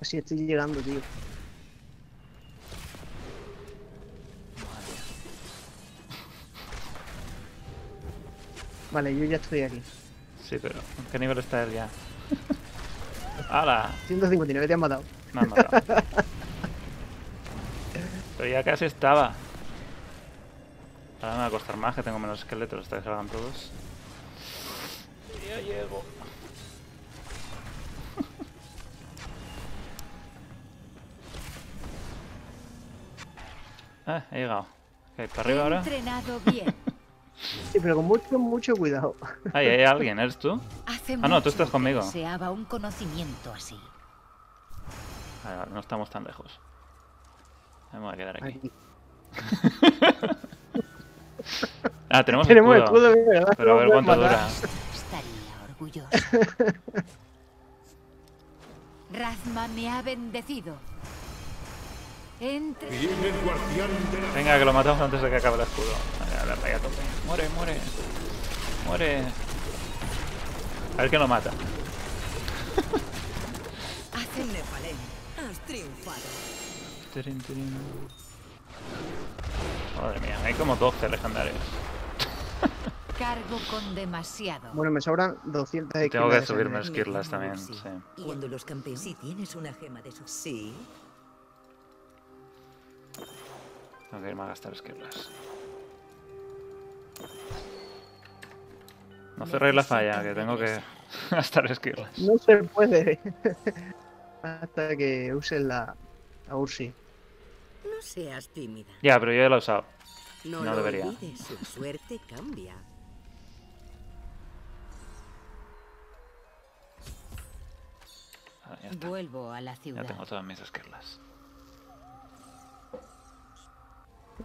Así estoy llegando, tío. Vale, yo ya estoy aquí. Sí, pero ¿en qué nivel está él ya? ¡Hala! 159 te han matado. Me han matado. Pero ya casi estaba. Ahora me va a costar más, que tengo menos esqueletos hasta que salgan todos. Ya llego. Ah, he llegado. Ok, ¿Para arriba He ahora? entrenado bien. Sí, pero con mucho, mucho cuidado. Ahí hay alguien, ¿eres tú? Hace Ah, no, tú estás conmigo. Un conocimiento así. Vale, vale, no estamos tan lejos. Me voy a quedar aquí. Aquí. Ah, tenemos, Tenemos escudo. escudo. Pero a ver cuánto matar. dura. Estaría orgulloso. Razma me ha bendecido. Entre... Viene el guardián de la Venga, que lo matamos antes de que acabe el escudo. Vale, a ver, vaya a tope. Muere, muere. Muere. A ver quién lo mata. Has triunfado. Madre mía, hay como 12 legendarios. cargo con demasiado. Bueno, me sobran 200 Tengo que subirme esquirlas también, Sí. Cuando los campeones... Si tienes una gema de su... Sí. Tengo que irme a gastar esquirlas. No cerréis la falla, que tengo que gastar esquirlas. No se puede. Hasta que uses la, la Ursi. No seas tímida. Ya, pero yo ya lo he usado. No, No lo debería. olvides, la suerte cambia. Ah, ya está. Vuelvo a la Ya ciudad. tengo todas mis esquirlas.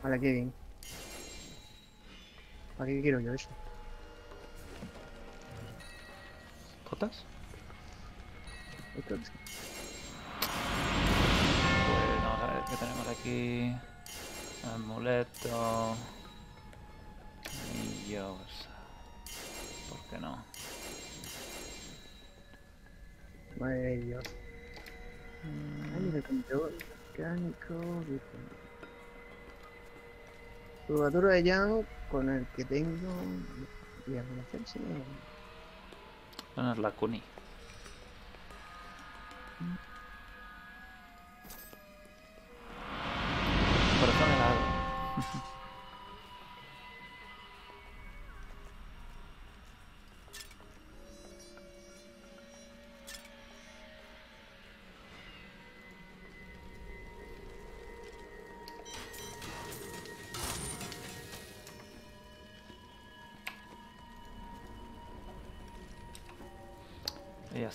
Vale, qué bien. ¿Para qué quiero yo eso? Sí. Pues vamos a ver qué tenemos aquí. Amuleto. Anillos. ¿Por qué no? Madre de Dios. De control mecánico. Curvatura de Yang con el que tengo. Voy a conocerse. Bueno, es la Kuni.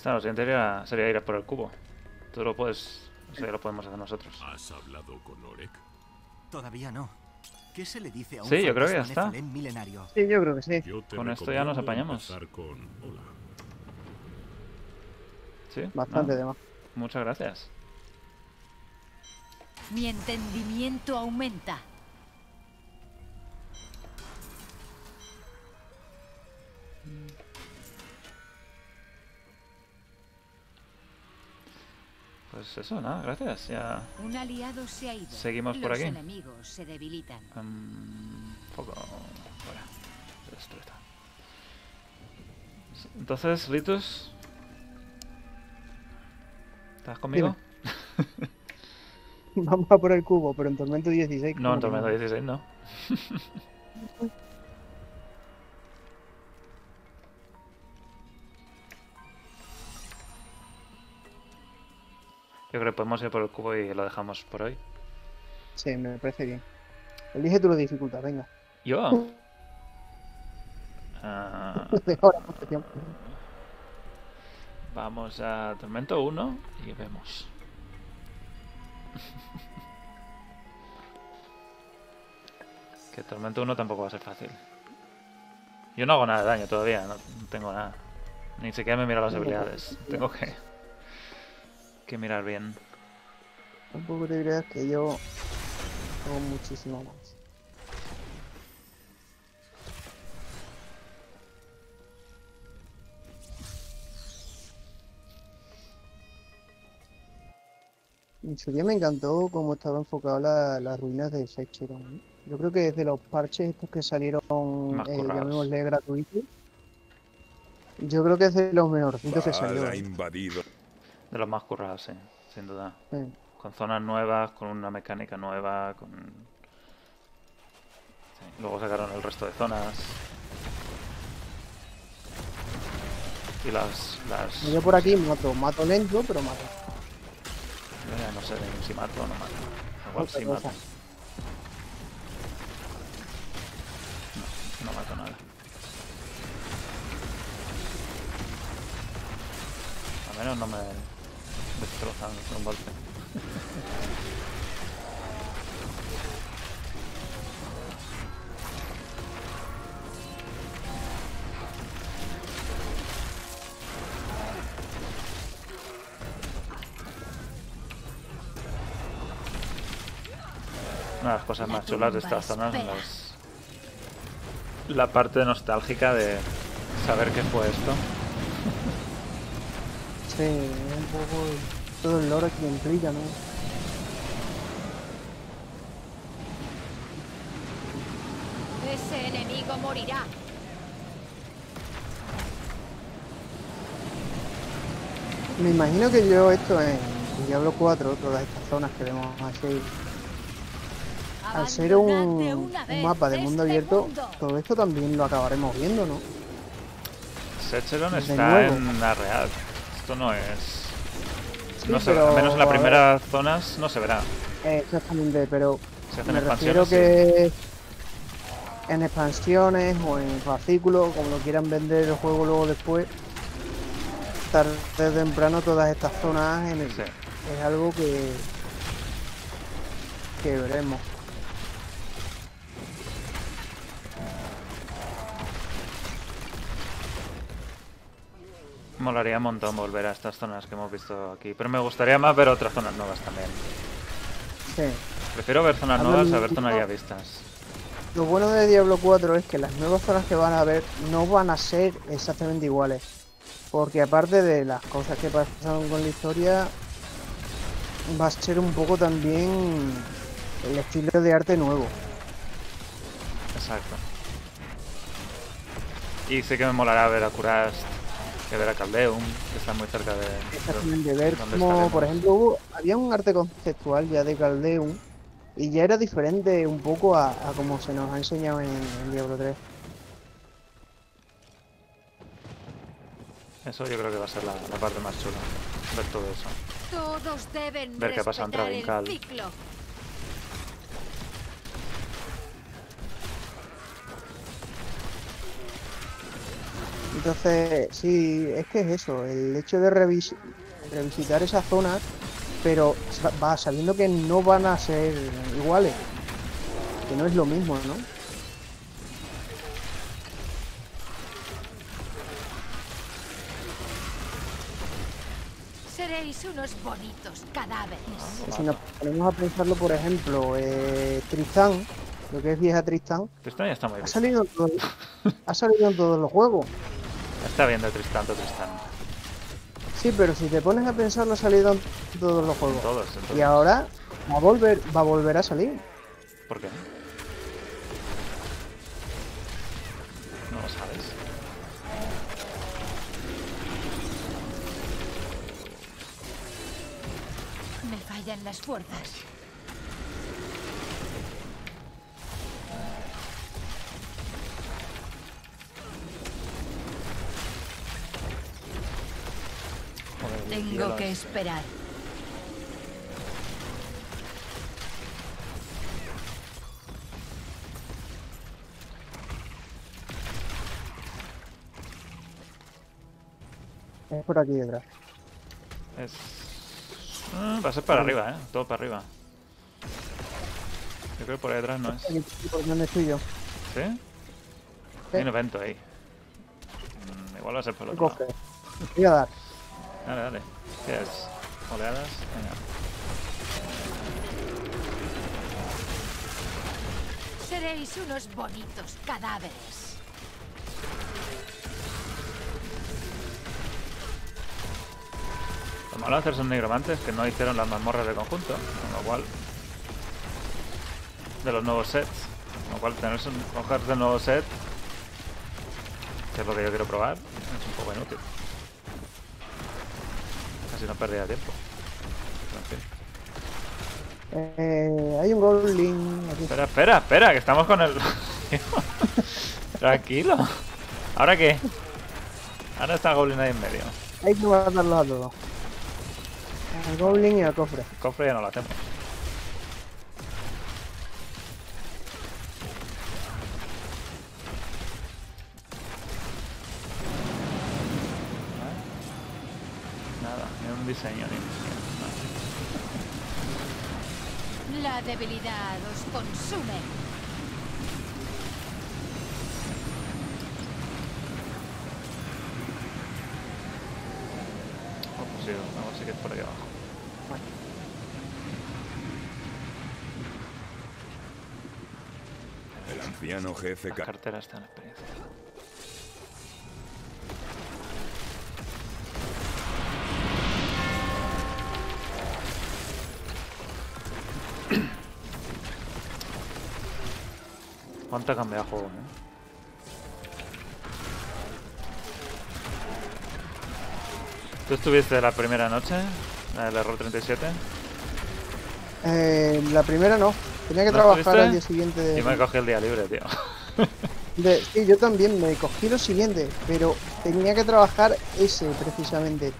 Está, lo siguiente sería, sería ir a por el cubo. Tú lo puedes. Eso ya lo podemos hacer nosotros. ¿Has hablado con Orek? Todavía no. ¿Qué se le dice a un Sí, yo creo que ya está. Milenario? Sí, yo creo que sí. Con esto ya nos apañamos. empezar con hola. ¿Sí? Bastante ¿No? de más. Muchas gracias. Mi entendimiento aumenta. Pues eso, nada, gracias. Ya. Un aliado se ha ido. Seguimos por Los aquí. enemigos se debilitan. Um, poco. Fuera. Esto está. Entonces, Litus. ¿Estás conmigo? Vamos a por el cubo, pero en Tormento 16. No, en Tormento 16 no. Yo creo que podemos ir por el cubo y lo dejamos por hoy. Sí, me parece bien. Elige tu dificultad, venga. ¿Yo? Protección. vamos a Tormento 1 y vemos. que Tormento 1 tampoco va a ser fácil. Yo no hago nada de daño todavía, no, tengo nada. Ni siquiera me miro las habilidades. Tengo que, que mirar bien. Tampoco te creas que yo hago muchísimo más. En su día me encantó cómo estaba enfocado la- las ruinas de Secheron. Yo creo que desde los parches estos que salieron, eh, llamémosle gratuitos, yo creo que es de los mejorcitos que salió. ¿eh? invadido. De los más currados, sí, sin duda. Sí. Con zonas nuevas, con una mecánica nueva, con... Sí, Luego sacaron el resto de zonas. Y las... las... Yo por aquí mato, mato lento, pero mato. Yo ya no sé si mato o no mato. Igual sí cosa. mato. No, no mato nada. Al menos no me destrozan. Una de las cosas más chulas de son espera. las... La parte nostálgica de saber qué fue esto. Sí, un poco todo el lore que implica, ¿no? Ese enemigo morirá. Me imagino que yo esto en Diablo 4, todas estas zonas que vemos así, al ser un, mapa de mundo este abierto, todo esto también lo acabaremos viendo, ¿no? Secheron está nuevo. en la real. Esto no es... Sí, no se, pero, al menos en las primeras zonas no se verá. Eh, Exactamente, pero Se hacen me refiero expansiones. sí. que en expansiones o en fascículos, como lo quieran vender el juego luego después, tarde o temprano todas estas zonas en el- Sí. es algo que, que veremos. Molaría un montón volver a estas zonas que hemos visto aquí. Pero me gustaría más ver otras zonas nuevas también. Sí. Prefiero ver zonas A nuevas ver, a ver zonas ya vistas. Lo bueno de Diablo 4 es que las nuevas zonas que van a ver no van a ser exactamente iguales. Porque aparte de las cosas que pasaron con la historia, va a ser un poco también el estilo de arte nuevo. Exacto. Y sí que me molará ver a Kurast, que ver a Caldeum, que está muy cerca de, Exactamente, de ver como, por ejemplo, hubo- había un arte conceptual ya de Caldeum y ya era diferente un poco a, a como se nos ha enseñado en, en Diablo 3. Eso yo creo que va a ser la, la parte más chula, ver todo eso. Todos deben Ver qué ha pasado en respetar Entonces, sí, es que es eso, el hecho de revis- revisitar esas zonas, pero va sabiendo que no van a ser iguales, que no es lo mismo, ¿no? Seréis unos bonitos cadáveres. Si nos ponemos a pensarlo, por ejemplo, eh, Tristán, lo que es vieja Tristán, Tristán ya está muy ha bien. salido, en todo- ha salido en todos los juegos. Está bien de Tristán, Tristán. Sí, pero si te pones a pensarlo, ha salido en todos los juegos. Todos, en todos. Y ahora va a volver, va a volver a salir. ¿Por qué? No lo sabes. Me fallan las fuerzas. Tengo que es- esperar. Es por aquí detrás. Es... Ah, va a ser para arriba, ¿eh? Todo para arriba. Yo creo que por ahí detrás no es. Aquí, ¿Por dónde estoy yo? ¿Sí? Hay un evento ahí. Mm, igual va a ser por el Me otro coge. lado. Me voy a dar. Dale, dale. ¿Qué es? ¿Oleadas? Venga. Seréis unos bonitos cadáveres. Lo malo de hacer son nigromantes que no hicieron las mazmorras de conjunto, con lo cual. de los nuevos sets. Con lo cual, tener coger del nuevo set, que es lo que yo quiero probar, es un poco inútil. Casi no perdía tiempo. Pero, en fin. Eh, hay un Goblin aquí. Espera, espera, espera, que estamos con el. Tranquilo. ¿Ahora qué? Ahora está Goblin ahí en medio. Hay que matarlos a todos. Al Goblin y al cofre. El cofre ya no lo hacemos. Un diseño ni nada. La debilidad os consume. Oh, pues sí, vamos, que es por aquí abajo. El anciano jefe La Ca- cartera está en experiencia. ¿Cuánto ha cambiado el juego, no? ¿Tú estuviste la primera noche? La del error 37. Eh, la primera no. Tenía que ¿No trabajar estuviste? al día siguiente de, Yo me cogí el día libre, tío. de- Sí, yo también me cogí lo siguiente, pero tenía que trabajar ese precisamente.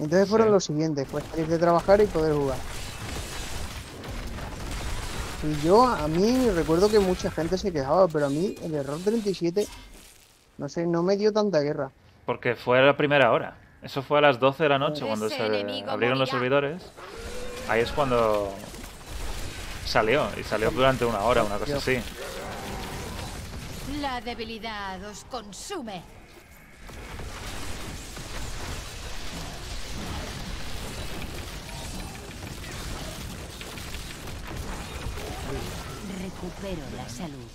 Entonces fueron Sí. los siguientes, fue salir de trabajar y poder jugar. Y yo, a mí, recuerdo que mucha gente se quejaba, pero a mí el error 37, no sé, no me dio tanta guerra. Porque fue a la primera hora. Eso fue a las 12 de la noche cuando se enemigo abrieron los servidores. Ahí es cuando salió. Y salió durante una hora, una cosa así. La debilidad os consume. Recupero la salud.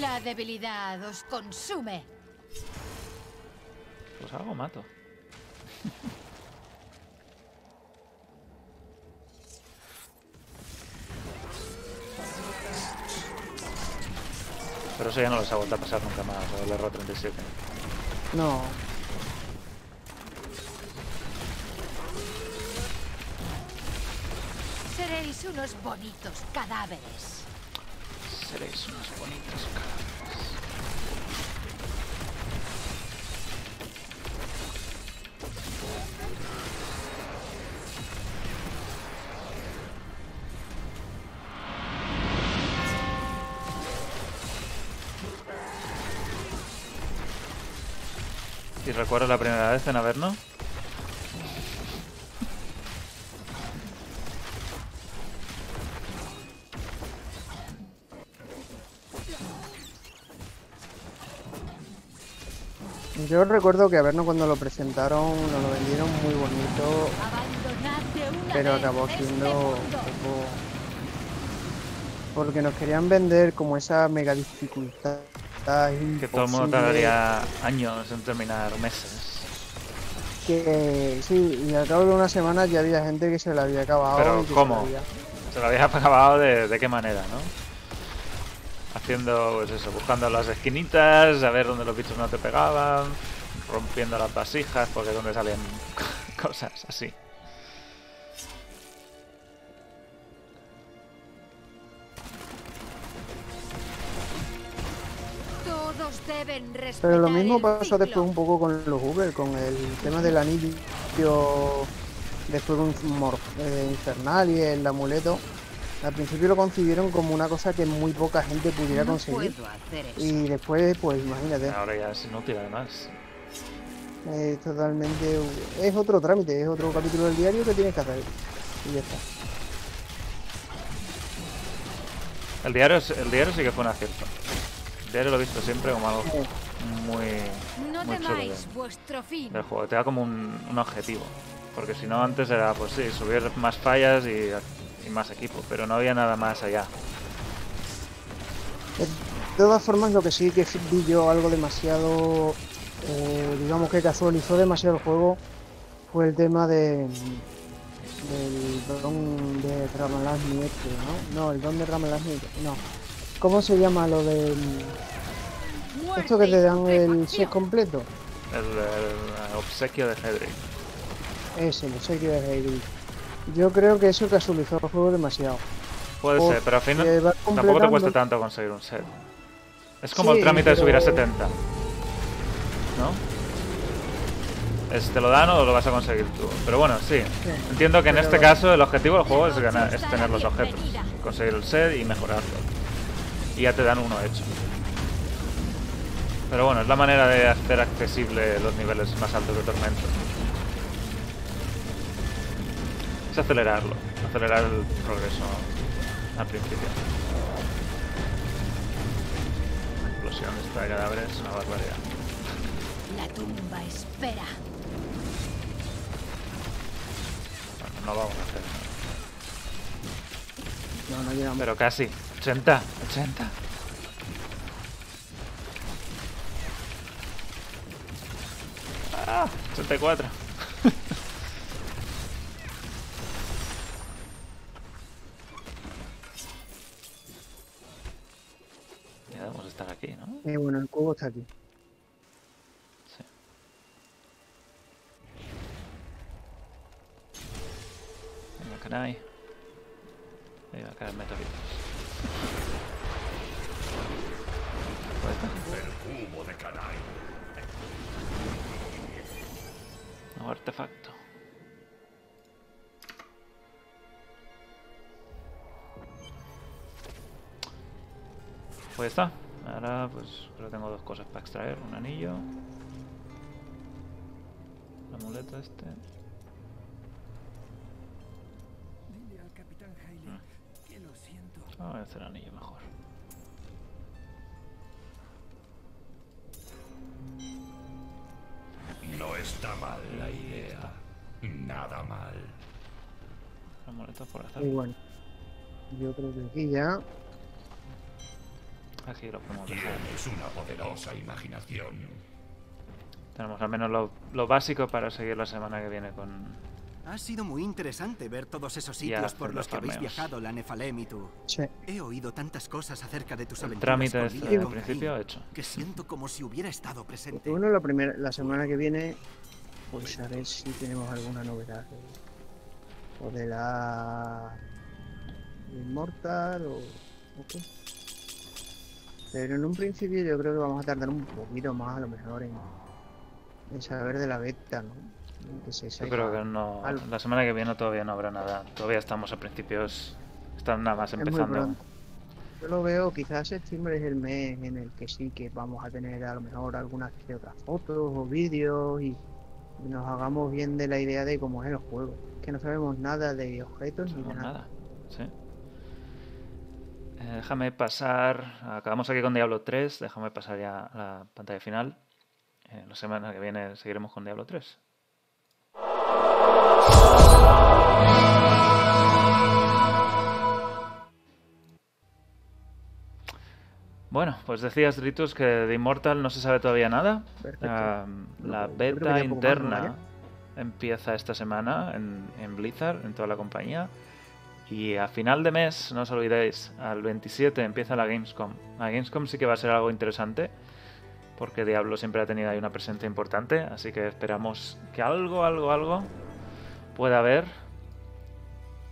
La debilidad os consume. Pues algo mato. Pero eso ya no los ha vuelto a pasar nunca más, el error 37. No. Seréis unos bonitos cadáveres. Seréis unos bonitos cadáveres. Recuerdo la primera vez en Averno? Yo recuerdo que a vernos cuando lo presentaron, nos lo vendieron muy bonito, pero acabó este siendo un poco... Porque nos querían vender como esa mega dificultad. Que todo el mundo tardaría años en terminar, meses. Que sí, y al cabo de unas semanas ya había gente que se la había acabado. Pero se ¿cómo? la había- Se lo había acabado de, de qué manera, ¿no? Haciendo, pues eso, buscando las esquinitas, a ver dónde los bichos no te pegaban, rompiendo las vasijas porque es donde salen cosas así. Deben respetar Pero lo mismo el pasó ciclo. después un poco con los Uber, con el tema del anillo, después de un mor- eh, infernal y el amuleto. Al principio lo concibieron como una cosa que muy poca gente pudiera No conseguir. Y después, pues imagínate, Ahora ya es inútil además. es totalmente. Es otro trámite, es otro capítulo del diario que tienes que hacer. Y ya está. El diario, es- el diario sí que fue un acierto. Diario lo he visto siempre como algo muy, No muy chulo de- temáis vuestro fin. del juego. Te da como un, un objetivo. Porque si no, antes era, pues sí, subir más fallas y, y más equipo. Pero no había nada más allá. De todas formas, lo que sí que vi yo algo demasiado, eh, digamos que casualizó demasiado el juego, fue el tema de del don de Ramalasmi este, ¿no? No, el don de Ramalasmi, no. ¿Cómo se llama lo de esto que te dan el set completo? El, el obsequio de Hedrick. Ese, el obsequio de Heidrich. Yo creo que eso casualizó el juego demasiado. Puede ser, pero al final tampoco te cuesta tanto conseguir un set. Es como Sí, el trámite de subir a pero- 70. ¿No? Es, te lo dan o lo vas a conseguir tú. Pero bueno, sí. Entiendo que en este caso el objetivo del juego es, ganar, es tener los objetos. Conseguir el set y mejorarlo. Y ya te dan uno hecho. Pero bueno, es la manera de hacer accesible los niveles más altos de Tormento. Es acelerarlo. Acelerar el progreso al principio. La explosión esta de cadáveres es una barbaridad. La tumba espera. Bueno, no vamos a hacer. No, no llegamos. Pero casi. 80. 80. Ah, 84. ya debemos estar aquí, ¿no? Y bueno, el cubo está aquí. Sí. Venga, canai. Ahí va a caer meteoritos. ¿Puede estar? El cubo artefacto. Pues está. Ahora pues solo tengo dos cosas para extraer. Un anillo. El amuleto este. Vamos a hacer el anillo mejor. No está mal la idea. Nada mal. Amuletos por estar. Igual. Yo creo que aquí ya. Aquí lo podemos dejar. Tienes una poderosa imaginación. Tenemos al menos lo básico para seguir la semana que viene con, ha sido muy interesante ver todos esos sitios por los los que habéis viajado, la Nefalem y tú. Sí. He oído tantas cosas acerca de tus El aventuras trámite este del principio hecho. que siento como si hubiera estado presente. bueno, la, primera, la semana que viene, pues a ver si tenemos alguna novedad. O de la. Inmortal o. o qué. Pero en un principio yo creo que vamos a tardar un poquito más, a lo mejor, en, en saber de la beta, ¿no? Yo creo que no... algo. La semana que viene todavía no habrá nada. Todavía estamos a principios... Están nada más empezando. Yo lo veo, quizás septiembre es el mes en el que sí que vamos a tener a lo mejor algunas que otras fotos o vídeos y, nos hagamos bien de la idea de cómo es el juego. Que no sabemos nada de objetos ni de nada. nada. Sí. Eh, déjame pasar. Acabamos aquí con Diablo 3. Déjame pasar ya a la pantalla final. Eh, la semana que viene seguiremos con Diablo 3. Bueno, pues decías, Ritus, que de Immortal no se sabe todavía nada. Ah, la beta ya poco más, ¿no, interna empieza esta semana en, en Blizzard, en toda la compañía. Y a final de mes, no os olvidéis, al 27 empieza la Gamescom. La Gamescom sí que va a ser algo interesante, porque Diablo siempre ha tenido ahí una presencia importante, así que esperamos que algo, algo, algo pueda haber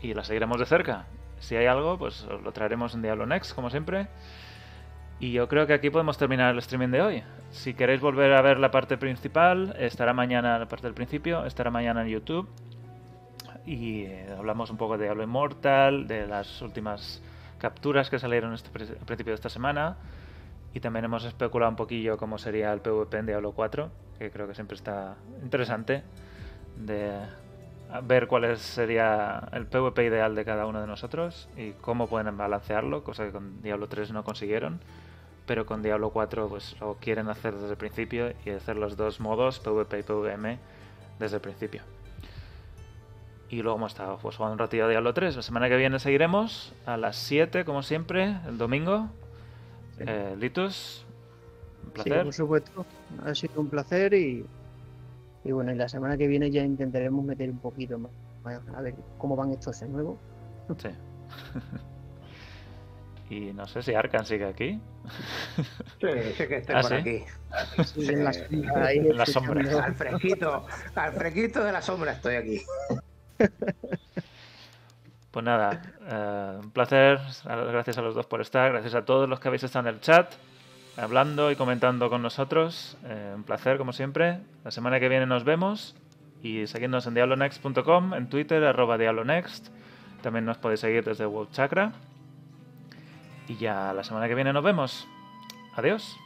y la seguiremos de cerca. Si hay algo, pues lo traeremos en Diablo Next, como siempre. Y yo creo que aquí podemos terminar el streaming de hoy. Si queréis volver a ver la parte principal, estará mañana la parte del principio, estará mañana en YouTube. Y eh, hablamos un poco de Diablo Immortal, de las últimas capturas que salieron este a principio de esta semana. Y también hemos especulado un poquillo cómo sería el PvP en Diablo 4, que creo que siempre está interesante de ver cuál sería el PvP ideal de cada uno de nosotros y cómo pueden balancearlo, cosa que con Diablo 3 no consiguieron, pero con Diablo 4 pues lo quieren hacer desde el principio y hacer los dos modos, PvP y PvM, desde el principio. Y luego hemos estado pues, jugando un ratito a Diablo 3. La semana que viene seguiremos a las 7, como siempre, el domingo. Eh, Litus, un Sí, placer. por supuesto. Ha sido un placer y, y bueno, y la semana que viene ya intentaremos meter un poquito más. A ver cómo van estos de nuevo. Sí. y no sé si Arkan sigue aquí. Sí, sé que estoy ¿Ah, por sí? aquí. Sí, en la sombra, ahí En la escuchando. sombra. Al fresquito, al fresquito de la sombra estoy aquí. Pues nada, eh, un placer. Gracias a los dos por estar. Gracias a todos los que habéis estado en el chat, hablando y comentando con nosotros. Eh, un placer, como siempre. La semana que viene nos vemos. Y seguidnos en diablonext.com, en Twitter, arroba diablonext. También nos podéis seguir desde World Chakra. Y ya la semana que viene nos vemos. Adiós.